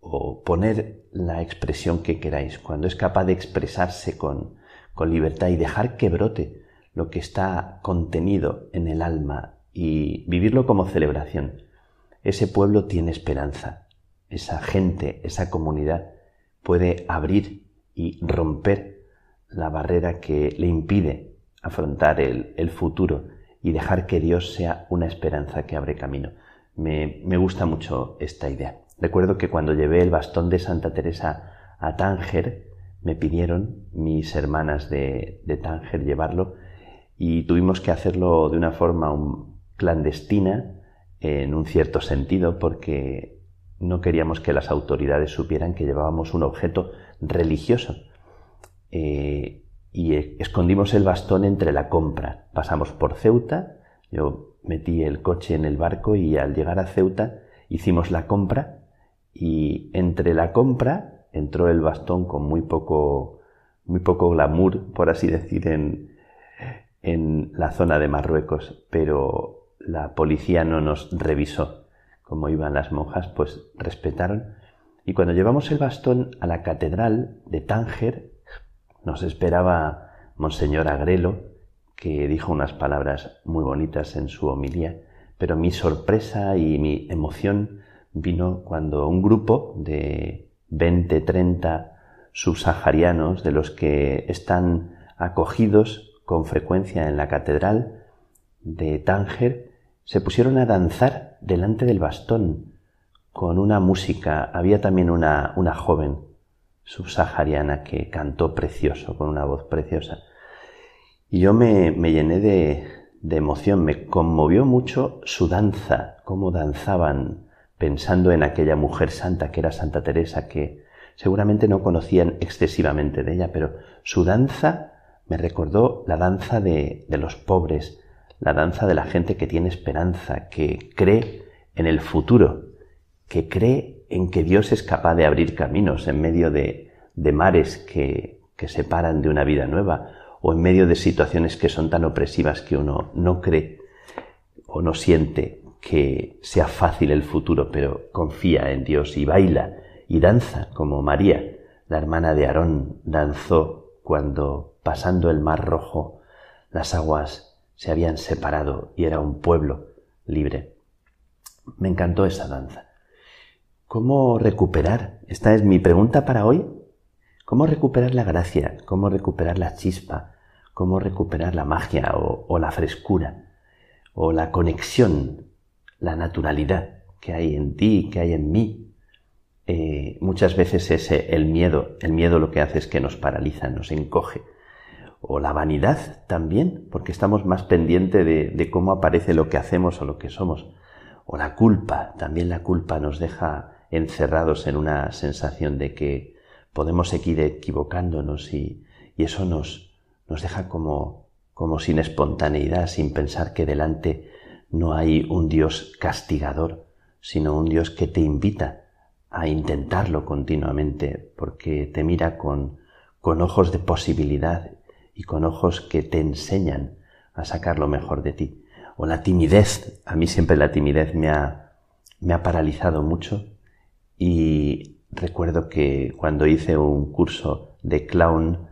o poner la expresión que queráis, cuando es capaz de expresarse con, con libertad y dejar que brote lo que está contenido en el alma y vivirlo como celebración, ese pueblo tiene esperanza, esa gente, esa comunidad puede abrir y romper la barrera que le impide afrontar el, el futuro y dejar que Dios sea una esperanza que abre camino. Me, me gusta mucho esta idea. Recuerdo que cuando llevé el bastón de Santa Teresa a Tánger, me pidieron mis hermanas de, de Tánger llevarlo y tuvimos que hacerlo de una forma clandestina en un cierto sentido porque no queríamos que las autoridades supieran que llevábamos un objeto religioso. Eh, y escondimos el bastón entre la compra. Pasamos por Ceuta, yo metí el coche en el barco y al llegar a Ceuta hicimos la compra y entre la compra entró el bastón con muy poco, muy poco glamour, por así decir, en, en la zona de Marruecos, pero la policía no nos revisó. Como iban las monjas, pues respetaron. Y cuando llevamos el bastón a la catedral de Tánger, nos esperaba Monseñor Agrelo, que dijo unas palabras muy bonitas en su homilía, pero mi sorpresa y mi emoción vino cuando un grupo de 20, 30 subsaharianos, de los que están acogidos con frecuencia en la catedral de Tánger, se pusieron a danzar delante del bastón con una música. Había también una, una joven subsahariana que cantó precioso, con una voz preciosa. Y yo me, me llené de, de emoción, me conmovió mucho su danza, cómo danzaban, pensando en aquella mujer santa que era Santa Teresa, que seguramente no conocían excesivamente de ella, pero su danza me recordó la danza de, de los pobres, la danza de la gente que tiene esperanza, que cree en el futuro, que cree en que Dios es capaz de abrir caminos en medio de, mares que, que separan de una vida nueva o en medio de situaciones que son tan opresivas que uno no cree o no siente que sea fácil el futuro, pero confía en Dios y baila y danza como María, la hermana de Aarón, danzó cuando, pasando el mar rojo, las aguas se habían separado y era un pueblo libre. Me encantó esa danza. ¿Cómo recuperar? Esta es mi pregunta para hoy. ¿Cómo recuperar la gracia? ¿Cómo recuperar la chispa? ¿Cómo recuperar la magia o, la frescura? ¿O la conexión? La naturalidad que hay en ti, que hay en mí. Eh, muchas veces es el miedo. El miedo lo que hace es que nos paraliza, nos encoge. O la vanidad también, porque estamos más pendientes de cómo aparece lo que hacemos o lo que somos. O la culpa, también la culpa nos deja encerrados en una sensación de que podemos seguir equivocándonos y, eso nos, nos deja como, como sin espontaneidad, sin pensar que delante no hay un Dios castigador, sino un Dios que te invita a intentarlo continuamente, porque te mira con, con ojos de posibilidad y con ojos que te enseñan a sacar lo mejor de ti. O la timidez, a mí siempre la timidez me ha, me ha paralizado mucho y Recuerdo que cuando hice un curso de clown,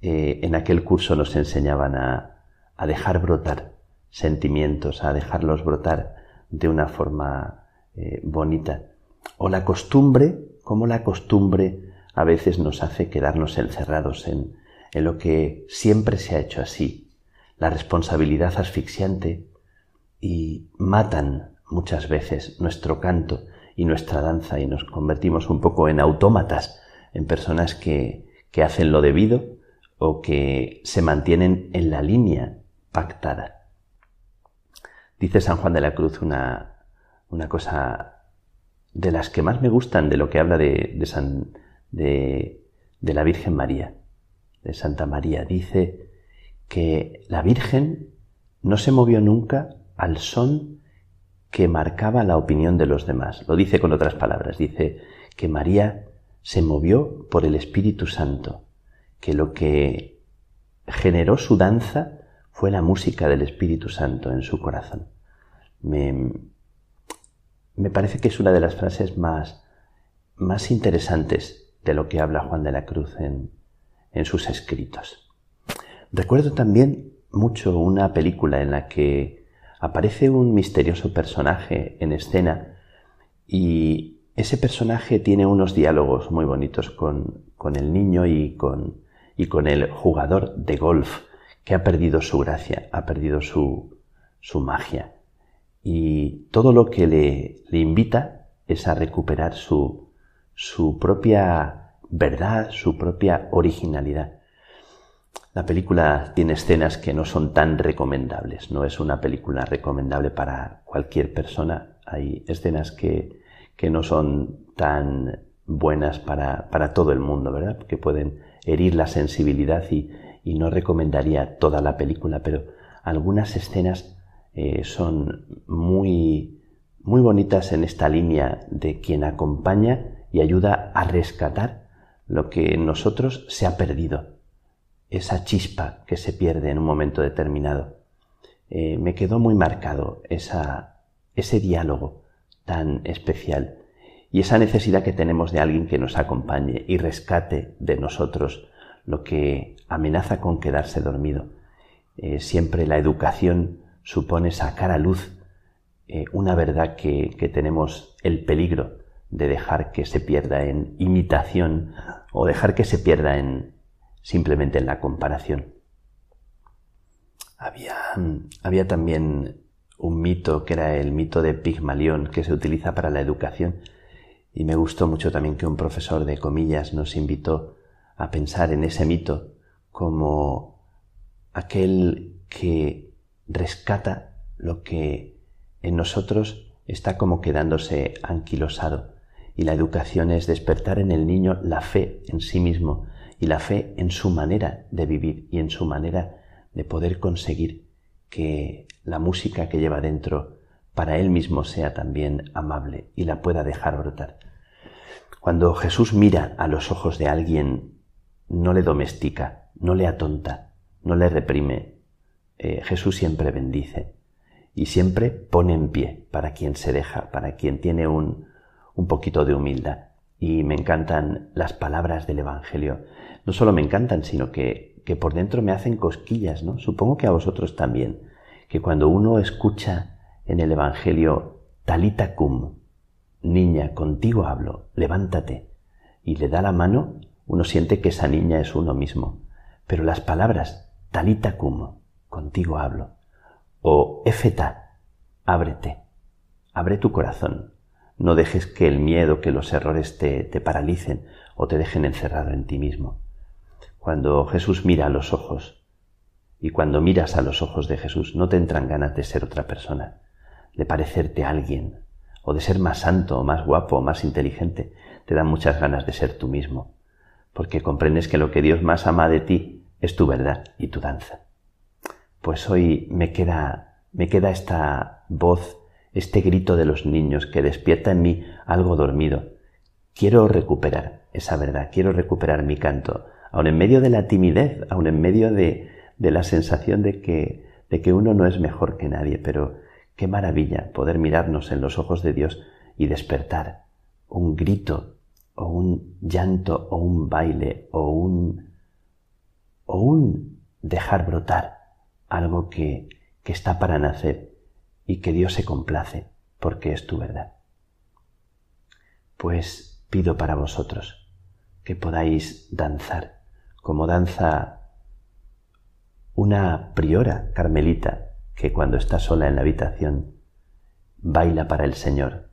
eh, en aquel curso nos enseñaban a, a dejar brotar sentimientos, a dejarlos brotar de una forma eh, bonita. O la costumbre, como la costumbre a veces nos hace quedarnos encerrados en, en lo que siempre se ha hecho así, la responsabilidad asfixiante, y matan muchas veces nuestro canto y nuestra danza y nos convertimos un poco en autómatas, en personas que, que hacen lo debido o que se mantienen en la línea pactada. Dice San Juan de la Cruz una, una cosa de las que más me gustan de lo que habla de, de, San, de, de la Virgen María, de Santa María. Dice que la Virgen no se movió nunca al son que marcaba la opinión de los demás. Lo dice con otras palabras, dice que María se movió por el Espíritu Santo, que lo que generó su danza fue la música del Espíritu Santo en su corazón. Me, me parece que es una de las frases más, más interesantes de lo que habla Juan de la Cruz en, en sus escritos. Recuerdo también mucho una película en la que aparece un misterioso personaje en escena y ese personaje tiene unos diálogos muy bonitos con, con el niño y con, y con el jugador de golf que ha perdido su gracia, ha perdido su, su magia. Y todo lo que le, le invita es a recuperar su, su propia verdad, su propia originalidad. La película tiene escenas que no son tan recomendables, no es una película recomendable para cualquier persona. Hay escenas que, que no son tan buenas para, para, todo el mundo, ¿verdad? Que pueden herir la sensibilidad y, y, no recomendaría toda la película, pero algunas escenas eh, son muy, muy bonitas en esta línea de quien acompaña y ayuda a rescatar lo que en nosotros se ha perdido esa chispa que se pierde en un momento determinado. Eh, me quedó muy marcado ese diálogo tan especial y esa necesidad que tenemos de alguien que nos acompañe y rescate de nosotros lo que amenaza con quedarse dormido. Eh, siempre la educación supone sacar a luz eh, una verdad que, que tenemos el peligro de dejar que se pierda en imitación o dejar que se pierda en, simplemente en la comparación. Había, había también un mito que era el mito de Pigmalión que se utiliza para la educación y me gustó mucho también que un profesor de comillas nos invitó a pensar en ese mito como aquel que rescata lo que en nosotros está como quedándose anquilosado y la educación es despertar en el niño la fe en sí mismo, y la fe en su manera de vivir y en su manera de poder conseguir que la música que lleva dentro para él mismo sea también amable y la pueda dejar brotar. Cuando Jesús mira a los ojos de alguien, no le domestica, no le atonta, no le reprime. Eh, Jesús siempre bendice y siempre pone en pie para quien se deja, para quien tiene un, un poquito de humildad. Y me encantan las palabras del Evangelio no solo me encantan, sino que, que por dentro me hacen cosquillas, ¿no? Supongo que a vosotros también, que cuando uno escucha en el Evangelio talita cum, niña, contigo hablo, levántate, y le da la mano, uno siente que esa niña es uno mismo. Pero las palabras talita cum, contigo hablo, o efeta, ábrete, abre tu corazón, no dejes que el miedo, que los errores te, te paralicen o te dejen encerrado en ti mismo cuando Jesús mira a los ojos y cuando miras a los ojos de Jesús no te entran ganas de ser otra persona, de parecerte a alguien, o de ser más santo, o más guapo, o más inteligente. Te dan muchas ganas de ser tú mismo, porque comprendes que lo que Dios más ama de ti es tu verdad y tu danza. Pues hoy me queda, me queda esta voz, este grito de los niños que despierta en mí algo dormido. Quiero recuperar esa verdad, quiero recuperar mi canto, aun en medio de la timidez, aun en medio de, la sensación de que, de que uno no es mejor que nadie, pero qué maravilla poder mirarnos en los ojos de Dios y despertar un grito o un llanto o un baile o un o un dejar brotar algo que, que está para nacer y que Dios se complace porque es tu verdad. Pues pido para vosotros que podáis danzar como danza una priora carmelita que cuando está sola en la habitación baila para el Señor,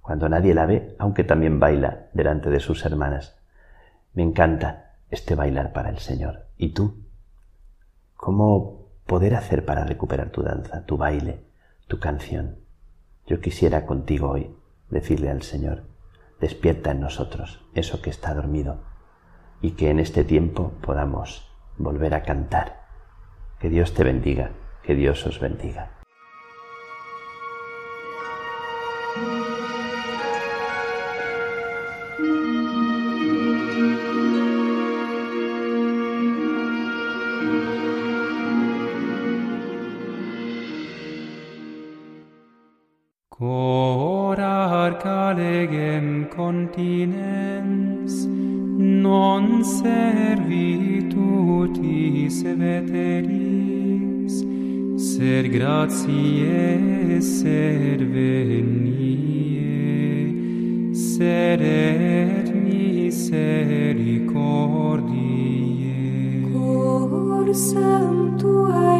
cuando nadie la ve, aunque también baila delante de sus hermanas. Me encanta este bailar para el Señor. ¿Y tú? ¿Cómo poder hacer para recuperar tu danza, tu baile, tu canción? Yo quisiera contigo hoy decirle al Señor, despierta en nosotros eso que está dormido y que en este tiempo podamos volver a cantar Que Dios te bendiga, que Dios os bendiga. Non servitutis veteris ser gratiae ser venie ser et misericordiae cor sanctuarium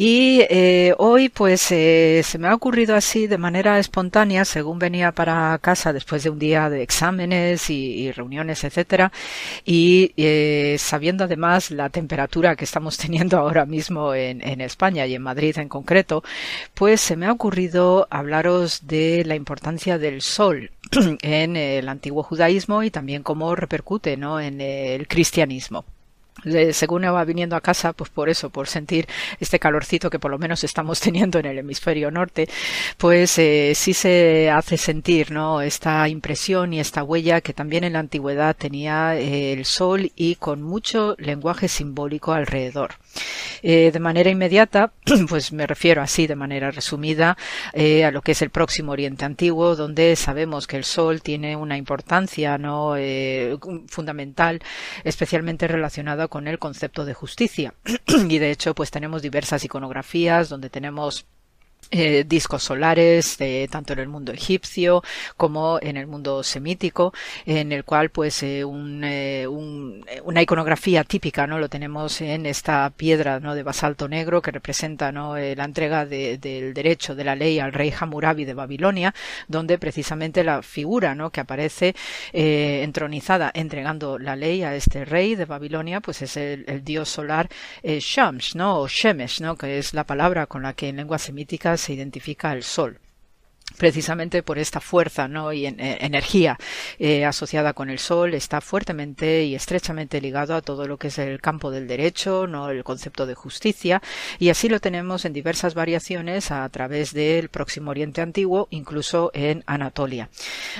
Y eh, hoy pues eh, se me ha ocurrido así de manera espontánea, según venía para casa después de un día de exámenes y, y reuniones, etcétera, y eh, sabiendo además la temperatura que estamos teniendo ahora mismo en, en España y en Madrid en concreto, pues se me ha ocurrido hablaros de la importancia del sol en el antiguo judaísmo y también cómo repercute ¿no? en el cristianismo. Según va viniendo a casa, pues por eso, por sentir este calorcito que por lo menos estamos teniendo en el hemisferio norte, pues eh, sí se hace sentir, ¿no? Esta impresión y esta huella que también en la antigüedad tenía eh, el sol y con mucho lenguaje simbólico alrededor. Eh, de manera inmediata, pues me refiero así de manera resumida a lo que es el próximo Oriente Antiguo, donde sabemos que el Sol tiene una importancia no fundamental, especialmente relacionada con el concepto de justicia. y de hecho, pues tenemos diversas iconografías donde tenemos eh, discos solares eh, tanto en el mundo egipcio como en el mundo semítico en el cual pues eh, un, eh, un, una iconografía típica no lo tenemos en esta piedra no de basalto negro que representa no la entrega de, del derecho de la ley al rey Hammurabi de Babilonia donde precisamente la figura no que aparece entronizada entregando la ley a este rey de Babilonia pues es el, el dios solar Shams no o Shemesh no que es la palabra con la que en lengua semítica se identifica el sol precisamente por esta fuerza ¿no? y en, eh, energía eh, asociada con el sol está fuertemente y estrechamente ligado a todo lo que es el campo del derecho, no el concepto de justicia y así lo tenemos en diversas variaciones a través del Próximo Oriente antiguo, incluso en Anatolia.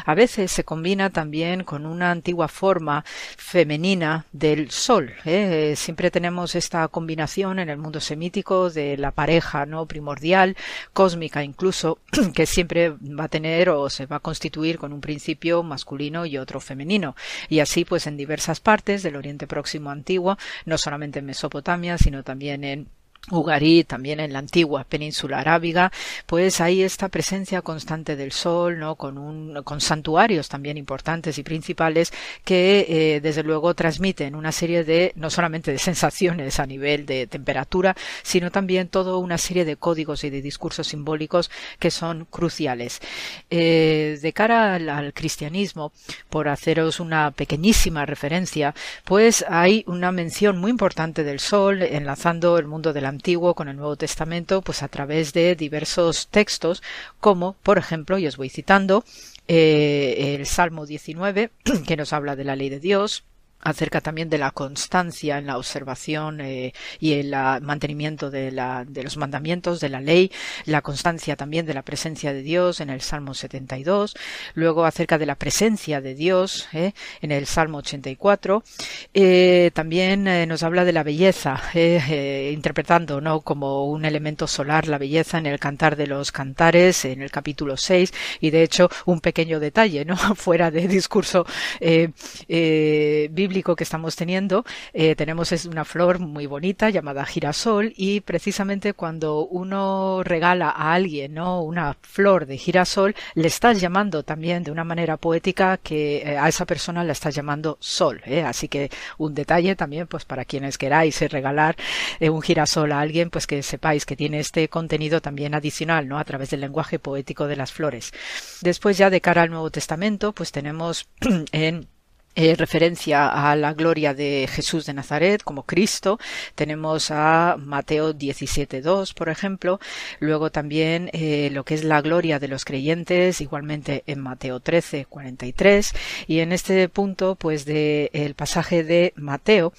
A veces se combina también con una antigua forma femenina del sol. ¿eh? Siempre tenemos esta combinación en el mundo semítico de la pareja no primordial, cósmica incluso, que siempre va a tener o se va a constituir con un principio masculino y otro femenino. Y así, pues en diversas partes del Oriente Próximo antiguo, no solamente en Mesopotamia, sino también en Ugarí, también en la antigua península arábiga, pues hay esta presencia constante del sol, ¿no? Con un, con santuarios también importantes y principales que, eh, desde luego, transmiten una serie de, no solamente de sensaciones a nivel de temperatura, sino también toda una serie de códigos y de discursos simbólicos que son cruciales. Eh, de cara al, al cristianismo, por haceros una pequeñísima referencia, pues hay una mención muy importante del sol, enlazando el mundo de la Antiguo con el Nuevo Testamento, pues a través de diversos textos, como, por ejemplo, y os voy citando, eh, el Salmo 19, que nos habla de la ley de Dios, acerca también de la constancia en la observación eh, y el la mantenimiento de, la, de, los mandamientos de la ley, la constancia también de la presencia de Dios en el Salmo 72, luego acerca de la presencia de Dios eh, en el Salmo 84, eh, también nos habla de la belleza, interpretando ¿no? como un elemento solar la belleza en el Cantar de los Cantares, en el capítulo 6, y de hecho un pequeño detalle, ¿no? fuera de discurso bíblico, que estamos teniendo, eh, tenemos es una flor muy bonita llamada girasol y precisamente cuando uno regala a alguien ¿no? una flor de girasol, le estás llamando también de una manera poética que eh, a esa persona la estás llamando sol. ¿eh? Así que un detalle también pues para quienes queráis regalar un girasol a alguien, pues que sepáis que tiene este contenido también adicional ¿no? a través del lenguaje poético de las flores. Después ya de cara al Nuevo Testamento, pues tenemos en eh, referencia a la gloria de Jesús de Nazaret como Cristo. Tenemos a Mateo 17.2, por ejemplo. Luego también eh, lo que es la gloria de los creyentes, igualmente en Mateo 13.43. Y en este punto, pues del el pasaje de Mateo,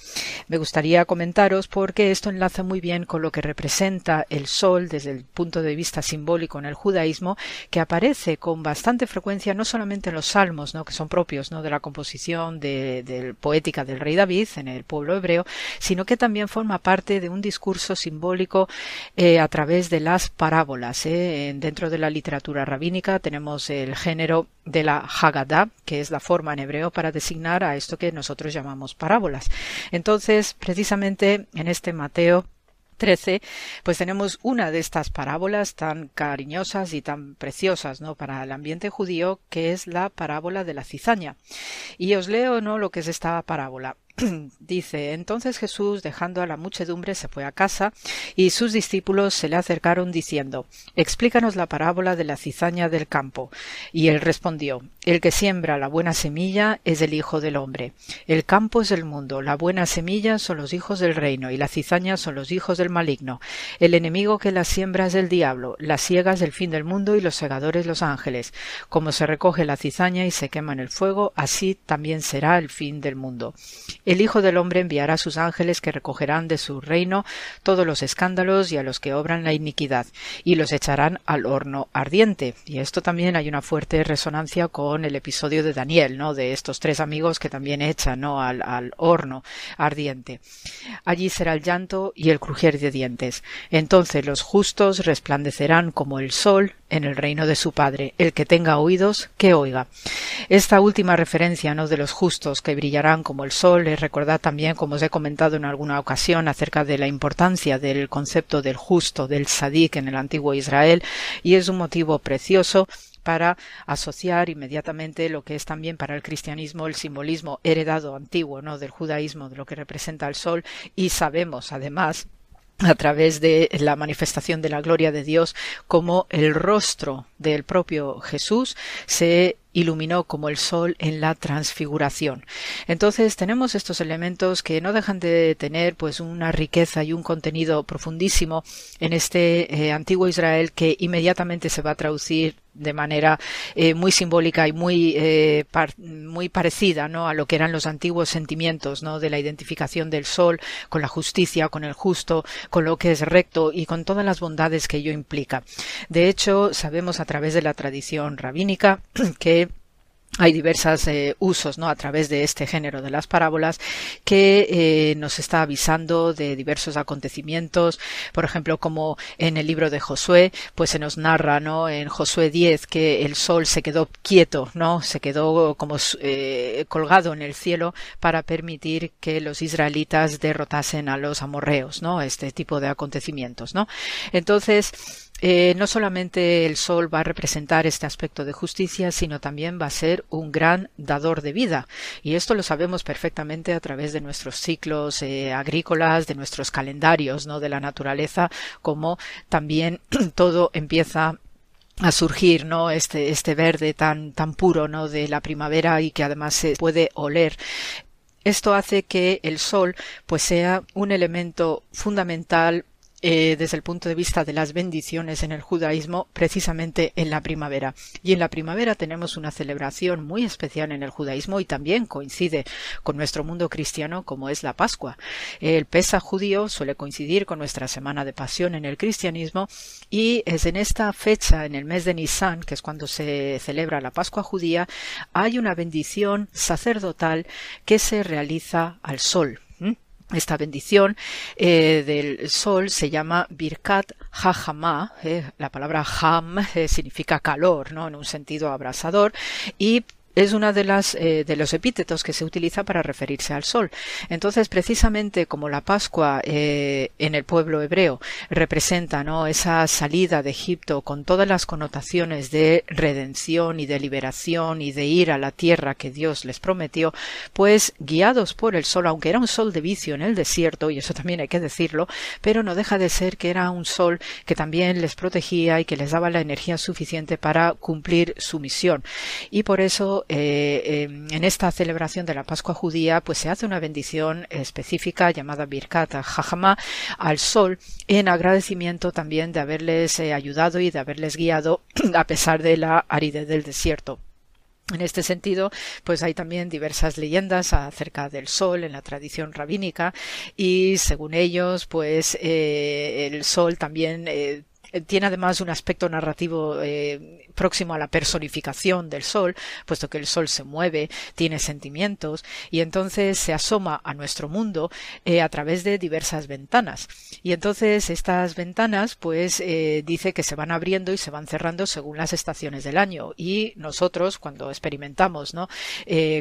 me gustaría comentaros porque esto enlaza muy bien con lo que representa el sol desde el punto de vista simbólico en el judaísmo, que aparece con bastante frecuencia no solamente en los salmos, ¿no? que son propios ¿no? de la composición de, de, poética del rey David en el pueblo hebreo, sino que también forma parte de un discurso simbólico eh, a través de las parábolas. Eh. Dentro de la literatura rabínica tenemos el género de la Haggadah, que es la forma en hebreo para designar a esto que nosotros llamamos parábolas. Entonces, precisamente en este Mateo 13, pues tenemos una de estas parábolas tan cariñosas y tan preciosas, ¿no? Para el ambiente judío, que es la parábola de la cizaña. Y os leo, ¿no? Lo que es esta parábola. Dice, entonces Jesús, dejando a la muchedumbre, se fue a casa, y sus discípulos se le acercaron diciendo, Explícanos la parábola de la cizaña del campo. Y él respondió, El que siembra la buena semilla es el Hijo del hombre. El campo es el mundo, la buena semilla son los hijos del reino, y la cizaña son los hijos del maligno. El enemigo que la siembra es el diablo, las ciegas el fin del mundo, y los segadores los ángeles. Como se recoge la cizaña y se quema en el fuego, así también será el fin del mundo. El Hijo del Hombre enviará sus ángeles que recogerán de su reino todos los escándalos y a los que obran la iniquidad, y los echarán al horno ardiente. Y esto también hay una fuerte resonancia con el episodio de Daniel, ¿no? De estos tres amigos que también echan, ¿no? Al, al horno ardiente. Allí será el llanto y el crujir de dientes. Entonces los justos resplandecerán como el sol en el reino de su Padre. El que tenga oídos, que oiga. Esta última referencia ¿no? de los justos que brillarán como el sol es recordar también, como os he comentado en alguna ocasión, acerca de la importancia del concepto del justo, del sadik en el antiguo Israel, y es un motivo precioso para asociar inmediatamente lo que es también para el cristianismo el simbolismo heredado antiguo ¿no? del judaísmo de lo que representa el sol y sabemos además a través de la manifestación de la gloria de Dios como el rostro del propio Jesús se iluminó como el sol en la transfiguración. Entonces tenemos estos elementos que no dejan de tener pues una riqueza y un contenido profundísimo en este eh, antiguo Israel que inmediatamente se va a traducir de manera eh, muy simbólica y muy eh, muy parecida ¿no? a lo que eran los antiguos sentimientos ¿no? de la identificación del sol con la justicia con el justo con lo que es recto y con todas las bondades que ello implica de hecho sabemos a través de la tradición rabínica que hay diversos eh, usos ¿no? a través de este género de las parábolas que eh, nos está avisando de diversos acontecimientos por ejemplo como en el libro de Josué pues se nos narra ¿no? en Josué 10 que el sol se quedó quieto no se quedó como eh, colgado en el cielo para permitir que los israelitas derrotasen a los amorreos no este tipo de acontecimientos no entonces eh, no solamente el sol va a representar este aspecto de justicia, sino también va a ser un gran dador de vida. Y esto lo sabemos perfectamente a través de nuestros ciclos eh, agrícolas, de nuestros calendarios, ¿no? De la naturaleza, como también todo empieza a surgir, ¿no? Este, este verde tan, tan puro, ¿no? De la primavera y que además se puede oler. Esto hace que el sol pues sea un elemento fundamental eh, desde el punto de vista de las bendiciones en el judaísmo precisamente en la primavera. Y en la primavera tenemos una celebración muy especial en el judaísmo y también coincide con nuestro mundo cristiano como es la Pascua. El Pesa judío suele coincidir con nuestra semana de pasión en el cristianismo y es en esta fecha, en el mes de Nisan, que es cuando se celebra la Pascua judía, hay una bendición sacerdotal que se realiza al sol esta bendición eh, del sol se llama Birkat Hajama, eh, la palabra Ham eh, significa calor, ¿no? En un sentido abrasador, y es una de las eh, de los epítetos que se utiliza para referirse al sol. Entonces, precisamente como la Pascua eh, en el pueblo hebreo representa ¿no? esa salida de Egipto con todas las connotaciones de redención y de liberación y de ir a la tierra que Dios les prometió, pues guiados por el sol, aunque era un sol de vicio en el desierto, y eso también hay que decirlo, pero no deja de ser que era un sol que también les protegía y que les daba la energía suficiente para cumplir su misión. Y por eso eh, en esta celebración de la Pascua judía, pues se hace una bendición específica llamada Birkat Jajama al sol en agradecimiento también de haberles eh, ayudado y de haberles guiado a pesar de la aridez del desierto. En este sentido, pues hay también diversas leyendas acerca del sol en la tradición rabínica y según ellos, pues eh, el sol también tiene además un aspecto narrativo próximo a la personificación del sol, puesto que el sol se mueve, tiene sentimientos y entonces se asoma a nuestro mundo eh, a través de diversas ventanas. Y entonces estas ventanas, pues, dice que se van abriendo y se van cerrando según las estaciones del año. Y nosotros, cuando experimentamos, ¿no?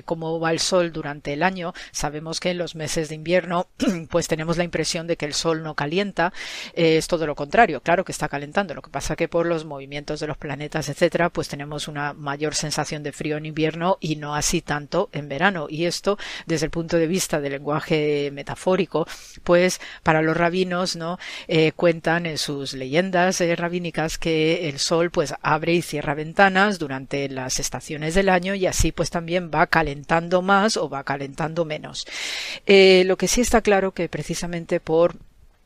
cómo va el sol durante el año, sabemos que en los meses de invierno, pues tenemos la impresión de que el sol no calienta, es todo lo contrario. Claro que está caliente lo que pasa que por los movimientos de los planetas, etcétera, pues tenemos una mayor sensación de frío en invierno y no así tanto en verano. Y esto, desde el punto de vista del lenguaje metafórico, pues para los rabinos, ¿no? Eh, cuentan en sus leyendas eh, rabínicas que el sol pues abre y cierra ventanas durante las estaciones del año y así pues también va calentando más o va calentando menos. Eh, lo que sí está claro que precisamente por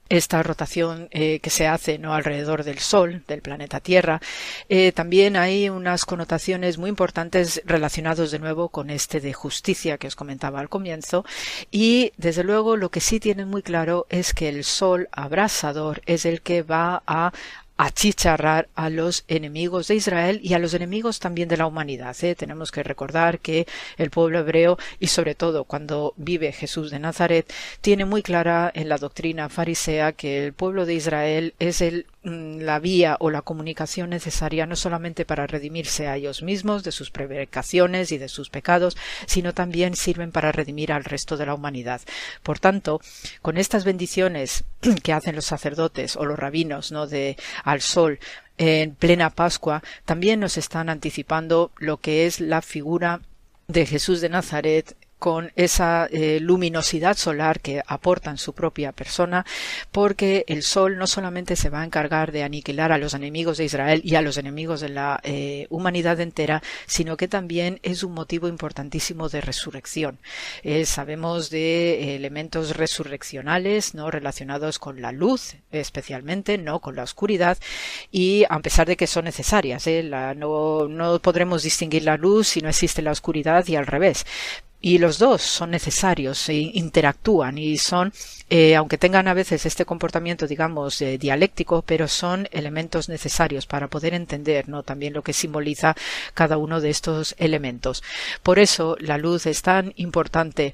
esta rotación eh, que se hace no alrededor del Sol, del planeta Tierra. Eh, también hay unas connotaciones muy importantes relacionados de nuevo con este de justicia que os comentaba al comienzo. Y desde luego lo que sí tienen muy claro es que el Sol abrasador es el que va a achicharrar a los enemigos de Israel y a los enemigos también de la humanidad. ¿eh? Tenemos que recordar que el pueblo hebreo y sobre todo cuando vive Jesús de Nazaret tiene muy clara en la doctrina farisea que el pueblo de Israel es el mm, la vía o la comunicación necesaria no solamente para redimirse a ellos mismos de sus prevaricaciones y de sus pecados, sino también sirven para redimir al resto de la humanidad. Por tanto, con estas bendiciones que hacen los sacerdotes o los rabinos, ¿no? de al sol en plena Pascua, también nos están anticipando lo que es la figura de Jesús de Nazaret con esa eh, luminosidad solar que aporta en su propia persona, porque el sol no solamente se va a encargar de aniquilar a los enemigos de Israel y a los enemigos de la eh, humanidad entera, sino que también es un motivo importantísimo de resurrección. Eh, sabemos de elementos resurreccionales, no relacionados con la luz, especialmente, no con la oscuridad, y a pesar de que son necesarias, no, no podremos distinguir la luz si no existe la oscuridad y al revés y los dos son necesarios e interactúan y son eh, aunque tengan a veces este comportamiento digamos eh, dialéctico pero son elementos necesarios para poder entender no también lo que simboliza cada uno de estos elementos. Por eso la luz es tan importante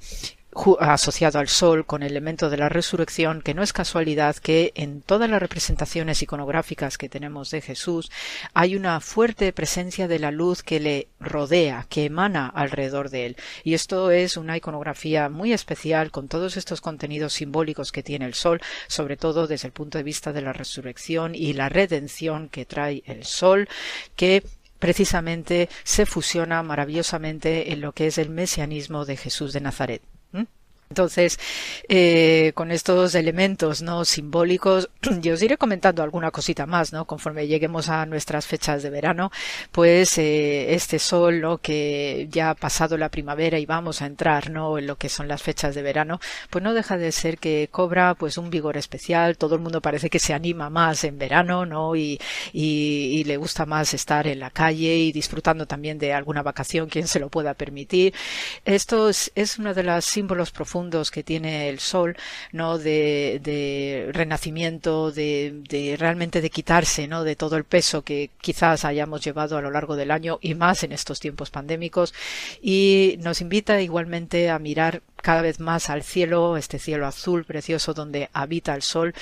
asociado al sol con el elemento de la resurrección, que no es casualidad que en todas las representaciones iconográficas que tenemos de Jesús hay una fuerte presencia de la luz que le rodea, que emana alrededor de él. Y esto es una iconografía muy especial con todos estos contenidos simbólicos que tiene el sol, sobre todo desde el punto de vista de la resurrección y la redención que trae el sol, que precisamente se fusiona maravillosamente en lo que es el mesianismo de Jesús de Nazaret. Hmm? Entonces, eh, con estos elementos no simbólicos, yo os iré comentando alguna cosita más, ¿no? Conforme lleguemos a nuestras fechas de verano, pues eh, este sol, ¿no? Que ya ha pasado la primavera y vamos a entrar, ¿no? En lo que son las fechas de verano, pues no deja de ser que cobra, pues un vigor especial. Todo el mundo parece que se anima más en verano, ¿no? Y, y, y le gusta más estar en la calle y disfrutando también de alguna vacación, quien se lo pueda permitir. Esto es, es uno de los símbolos profundos que tiene el sol, ¿no? De, renacimiento, de, de, realmente de quitarse, ¿no? De todo el peso que quizás hayamos llevado a lo largo del año y más en estos tiempos pandémicos. Y nos invita igualmente a mirar cada vez más al cielo, este cielo azul precioso donde habita el sol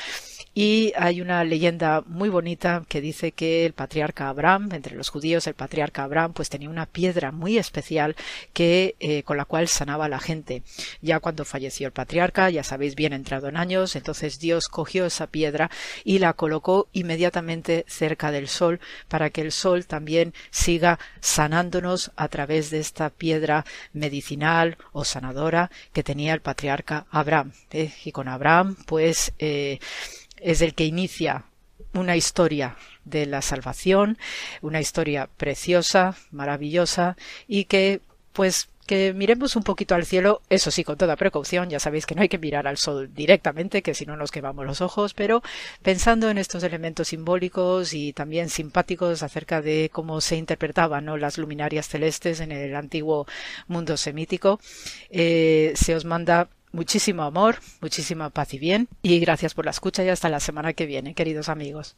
y hay una leyenda muy bonita que dice que el patriarca Abraham, entre los judíos, el patriarca Abraham, pues tenía una piedra muy especial que eh, con la cual sanaba a la gente. Ya cuando falleció el patriarca, ya sabéis bien entrado en años, entonces Dios cogió esa piedra y la colocó inmediatamente cerca del sol para que el sol también siga sanándonos a través de esta piedra medicinal o sanadora que tenía el patriarca Abraham. ¿eh? Y con Abraham, pues eh, es el que inicia una historia de la salvación, una historia preciosa, maravillosa y que pues que miremos un poquito al cielo, eso sí, con toda precaución, ya sabéis que no hay que mirar al sol directamente, que si no nos quemamos los ojos, pero pensando en estos elementos simbólicos y también simpáticos acerca de cómo se interpretaban las luminarias celestes en el antiguo mundo semítico, eh, se os manda muchísimo amor, muchísima paz y bien. Y gracias por la escucha y hasta la semana que viene, queridos amigos.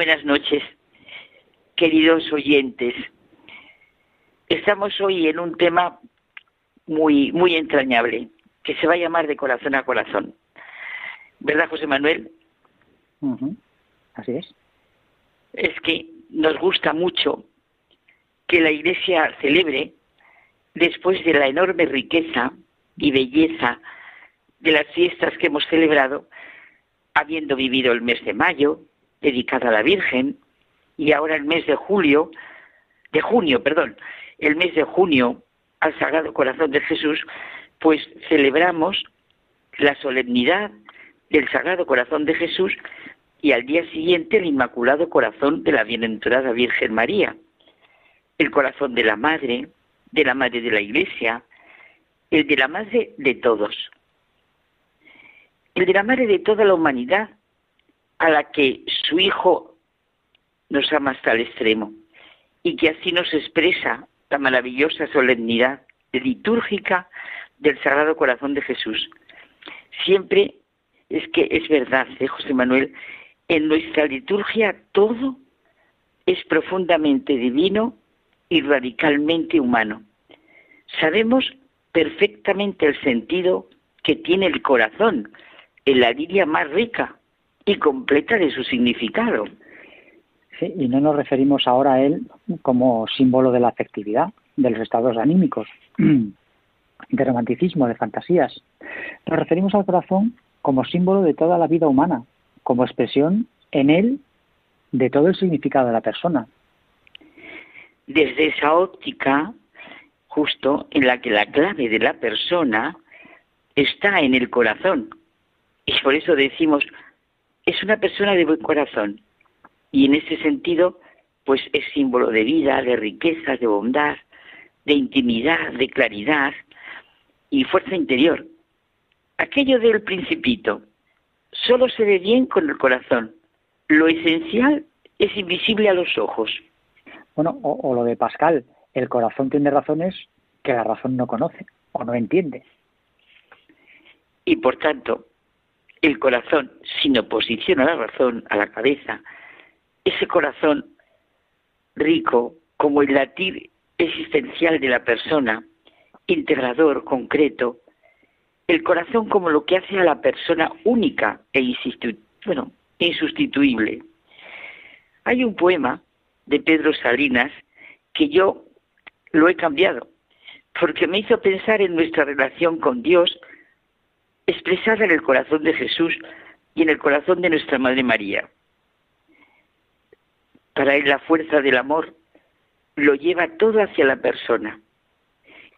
Buenas noches, queridos oyentes. Estamos hoy en un tema muy, muy entrañable, que se va a llamar de corazón a corazón. ¿Verdad, José Manuel? Así es. Es que nos gusta mucho que la Iglesia celebre, después de la enorme riqueza y belleza de las fiestas que hemos celebrado, habiendo vivido el mes de mayo, dedicado a la Virgen, y ahora el mes de julio, de junio, perdón, el mes de junio al Sagrado Corazón de Jesús, pues celebramos la solemnidad del Sagrado Corazón de Jesús y al día siguiente el Inmaculado Corazón de la Bienaventurada Virgen María, el corazón de la Madre, de la Madre de la Iglesia, el de la Madre de todos, el de la Madre de toda la humanidad, a la que su Hijo nos ama hasta el extremo y que así nos expresa la maravillosa solemnidad litúrgica del Sagrado Corazón de Jesús. Siempre es que es verdad, ¿eh, José Manuel, en nuestra liturgia todo es profundamente divino y radicalmente humano. Sabemos perfectamente el sentido que tiene el corazón en la Biblia más rica y completa de su significado. Sí, y no nos referimos ahora a él como símbolo de la afectividad, de los estados anímicos, de romanticismo, de fantasías. Nos referimos al corazón como símbolo de toda la vida humana, como expresión en él de todo el significado de la persona. Desde esa óptica, justo en la que la clave de la persona está en el corazón. Y por eso decimos, es una persona de buen corazón. Y en ese sentido, pues es símbolo de vida, de riqueza, de bondad, de intimidad, de claridad y fuerza interior. Aquello del principito solo se ve bien con el corazón. Lo esencial es invisible a los ojos. Bueno, o, o lo de Pascal, el corazón tiene razones que la razón no conoce o no entiende. Y por tanto, el corazón, sin oposición a la razón, a la cabeza, ese corazón rico como el latir existencial de la persona, integrador, concreto, el corazón como lo que hace a la persona única e bueno, insustituible. Hay un poema de Pedro Salinas que yo lo he cambiado, porque me hizo pensar en nuestra relación con Dios expresada en el corazón de Jesús y en el corazón de nuestra Madre María. Para él la fuerza del amor lo lleva todo hacia la persona.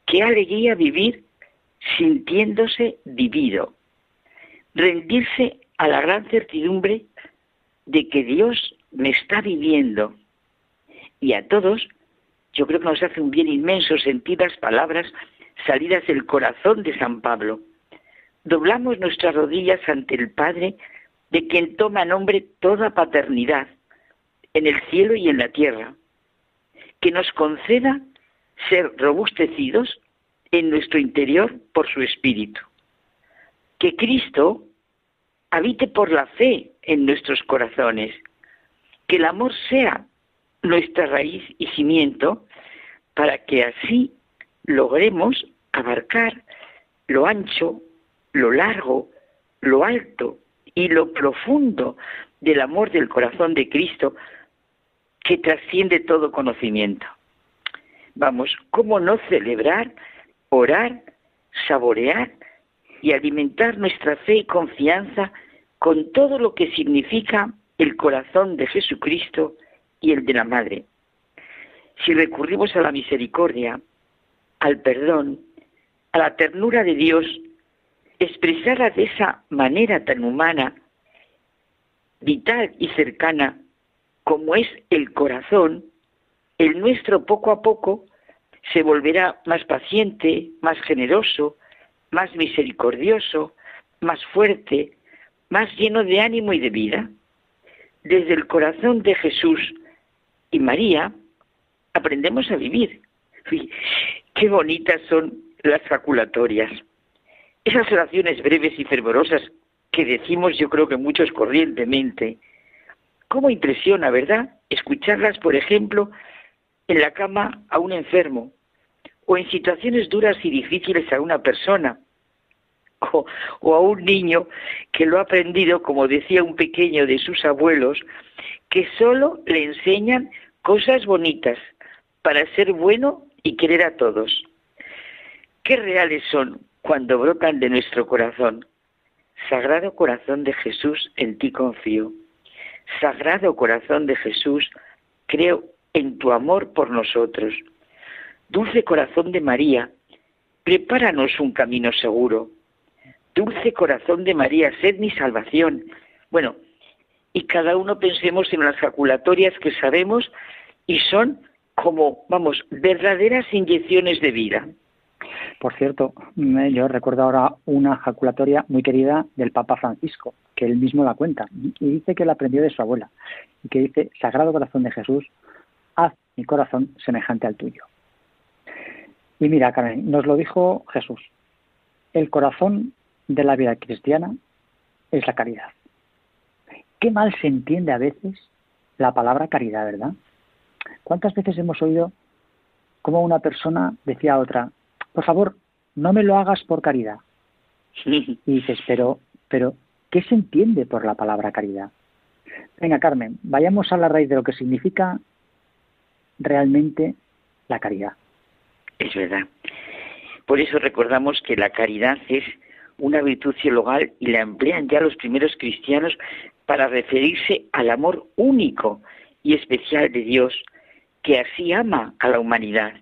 Qué alegría vivir sintiéndose vivido, rendirse a la gran certidumbre de que Dios me está viviendo. Y a todos, yo creo que nos hace un bien inmenso sentir las palabras salidas del corazón de San Pablo. Doblamos nuestras rodillas ante el Padre, de quien toma nombre toda paternidad, en el cielo y en la tierra, que nos conceda ser robustecidos en nuestro interior por su Espíritu. Que Cristo habite por la fe en nuestros corazones. Que el amor sea nuestra raíz y cimiento para que así logremos abarcar lo ancho, lo largo, lo alto y lo profundo del amor del corazón de Cristo que trasciende todo conocimiento. Vamos, ¿cómo no celebrar orar, saborear y alimentar nuestra fe y confianza con todo lo que significa el corazón de Jesucristo y el de la Madre. Si recurrimos a la misericordia, al perdón, a la ternura de Dios, expresada de esa manera tan humana, vital y cercana como es el corazón, el nuestro poco a poco se volverá más paciente, más generoso, más misericordioso, más fuerte, más lleno de ánimo y de vida. Desde el corazón de Jesús y María aprendemos a vivir. qué bonitas son las faculatorias. Esas oraciones breves y fervorosas que decimos yo creo que muchos corrientemente, ¿Cómo impresiona, verdad? Escucharlas, por ejemplo, en la cama a un enfermo o en situaciones duras y difíciles a una persona o, a un niño que lo ha aprendido, como decía un pequeño de sus abuelos, que solo le enseñan cosas bonitas para ser bueno y querer a todos. Qué reales son cuando brotan de nuestro corazón. Sagrado corazón de Jesús, en ti confío. Sagrado corazón de Jesús, creo en tu amor por nosotros. Dulce corazón de María, prepáranos un camino seguro. Dulce corazón de María, sed mi salvación. Bueno, y cada uno pensemos en las jaculatorias que sabemos y son como, vamos, verdaderas inyecciones de vida. Por cierto, yo recuerdo ahora una jaculatoria muy querida del Papa Francisco, que él mismo la cuenta, y dice que la aprendió de su abuela, y que dice, Sagrado Corazón de Jesús, haz mi corazón semejante al tuyo. Y mira, Carmen, nos lo dijo Jesús, el corazón de la vida cristiana es la caridad. Qué mal se entiende a veces la palabra caridad, ¿verdad? ¿Cuántas veces hemos oído cómo una persona decía a otra, por favor, no me lo hagas por caridad? Y dices, pero, pero, ¿qué se entiende por la palabra caridad? Venga, Carmen, vayamos a la raíz de lo que significa realmente la caridad. Es verdad. Por eso recordamos que la caridad es una virtud teologal y la emplean ya los primeros cristianos para referirse al amor único y especial de Dios, que así ama a la humanidad.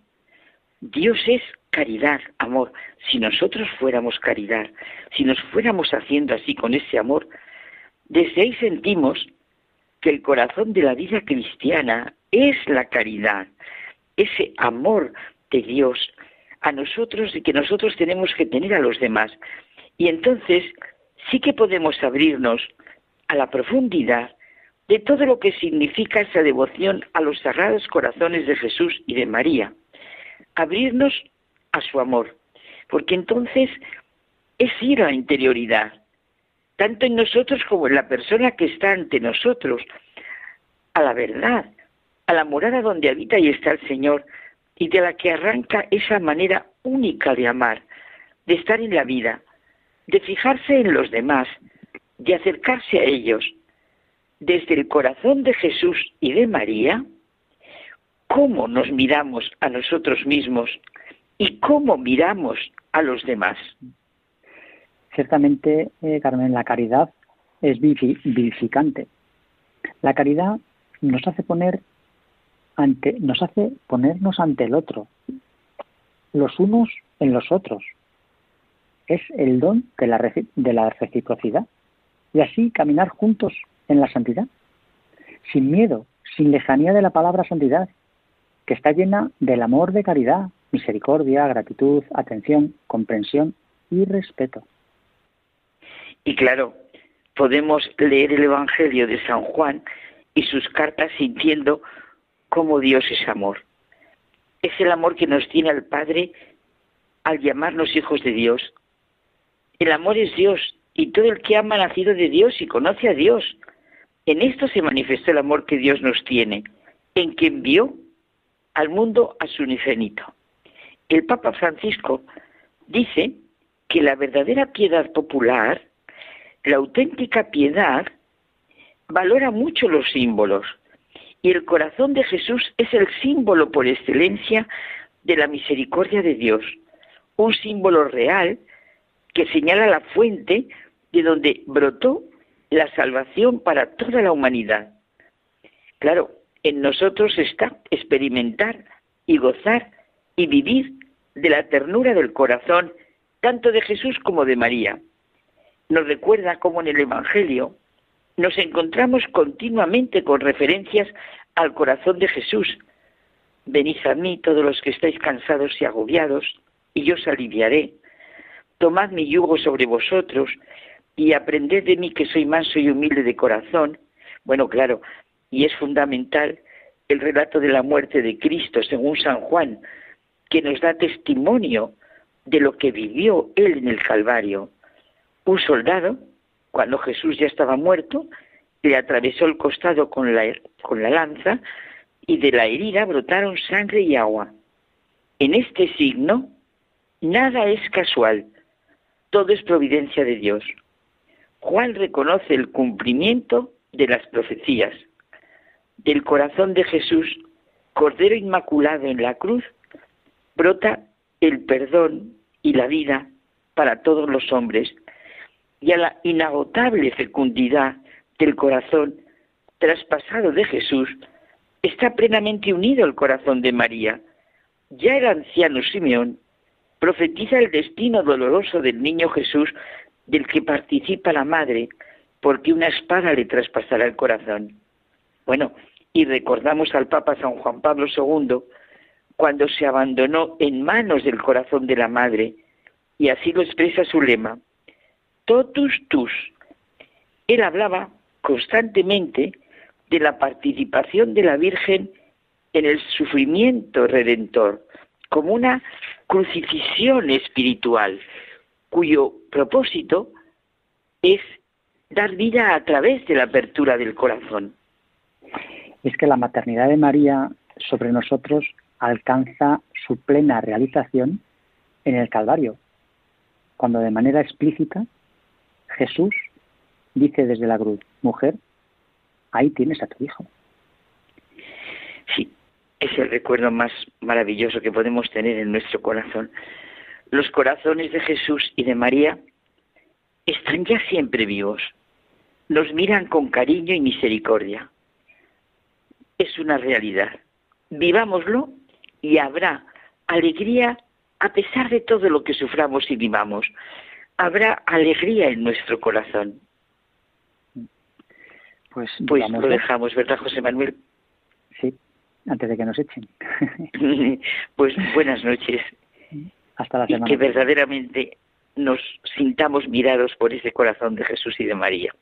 Dios es caridad, amor. Si nosotros fuéramos caridad, si nos fuéramos haciendo así con ese amor, desde ahí sentimos que el corazón de la vida cristiana es la caridad, ese amor de Dios a nosotros y que nosotros tenemos que tener a los demás. Y entonces sí que podemos abrirnos a la profundidad de todo lo que significa esa devoción a los sagrados corazones de Jesús y de María. Abrirnos a su amor, porque entonces es ir a interioridad, tanto en nosotros como en la persona que está ante nosotros, a la verdad, a la morada donde habita y está el Señor, y de la que arranca esa manera única de amar, de estar en la vida, de fijarse en los demás, de acercarse a ellos, desde el corazón de Jesús y de María, cómo nos miramos a nosotros mismos y cómo miramos a los demás. Ciertamente, eh, Carmen, la caridad es vivificante. La caridad nos hace poner ante, nos hace ponernos ante el otro, los unos en los otros. Es el don de la, de la reciprocidad. Y así caminar juntos en la santidad, sin miedo, sin lejanía de la palabra santidad, que está llena del amor de caridad, misericordia, gratitud, atención, comprensión y respeto. Y claro, podemos leer el Evangelio de San Juan y sus cartas sintiendo cómo Dios es amor. Es el amor que nos tiene al Padre al llamarnos hijos de Dios. El amor es Dios y todo el que ama ha nacido de Dios y conoce a Dios. En esto se manifestó el amor que Dios nos tiene, en que envió al mundo a su unigénito. El Papa Francisco dice que la verdadera piedad popular, la auténtica piedad, valora mucho los símbolos. Y el corazón de Jesús es el símbolo por excelencia de la misericordia de Dios, un símbolo real que señala la fuente de donde brotó la salvación para toda la humanidad. Claro, en nosotros está experimentar y gozar y vivir de la ternura del corazón, tanto de Jesús como de María. Nos recuerda cómo en el Evangelio nos encontramos continuamente con referencias al corazón de Jesús. Venid a mí todos los que estáis cansados y agobiados, y yo os aliviaré. Tomad mi yugo sobre vosotros y aprended de mí que soy manso y humilde de corazón. Bueno, claro, y es fundamental el relato de la muerte de Cristo según San Juan, que nos da testimonio de lo que vivió él en el Calvario. Un soldado, cuando Jesús ya estaba muerto, le atravesó el costado con la, con la lanza y de la herida brotaron sangre y agua. En este signo, nada es casual, todo es providencia de Dios. Juan reconoce el cumplimiento de las profecías. Del corazón de Jesús, Cordero Inmaculado en la cruz, brota el perdón y la vida para todos los hombres y a la inagotable fecundidad del corazón traspasado de Jesús está plenamente unido el corazón de María. Ya el anciano Simeón profetiza el destino doloroso del niño Jesús del que participa la madre, porque una espada le traspasará el corazón. Bueno, y recordamos al Papa San Juan Pablo II cuando se abandonó en manos del corazón de la madre, y así lo expresa su lema, totus tus. Él hablaba constantemente de la participación de la Virgen en el sufrimiento redentor, como una crucifixión espiritual, cuyo propósito es dar vida a través de la apertura del corazón. Es que la maternidad de María sobre nosotros alcanza su plena realización en el Calvario, cuando de manera explícita Jesús dice desde la cruz, mujer, ahí tienes a tu hijo. Sí, es el recuerdo más maravilloso que podemos tener en nuestro corazón. Los corazones de Jesús y de María están ya siempre vivos. Nos miran con cariño y misericordia. Es una realidad. Vivámoslo y habrá alegría a pesar de todo lo que suframos y vivamos. Habrá alegría en nuestro corazón. Pues, pues lo dejamos, ¿verdad, José Manuel? Sí, antes de que nos echen. pues buenas noches. Hasta la semana. Y que verdaderamente nos sintamos mirados por ese corazón de Jesús y de María.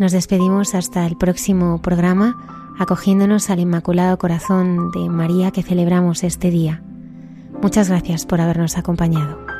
Nos despedimos hasta el próximo programa, acogiéndonos al Inmaculado Corazón de María que celebramos este día. Muchas gracias por habernos acompañado.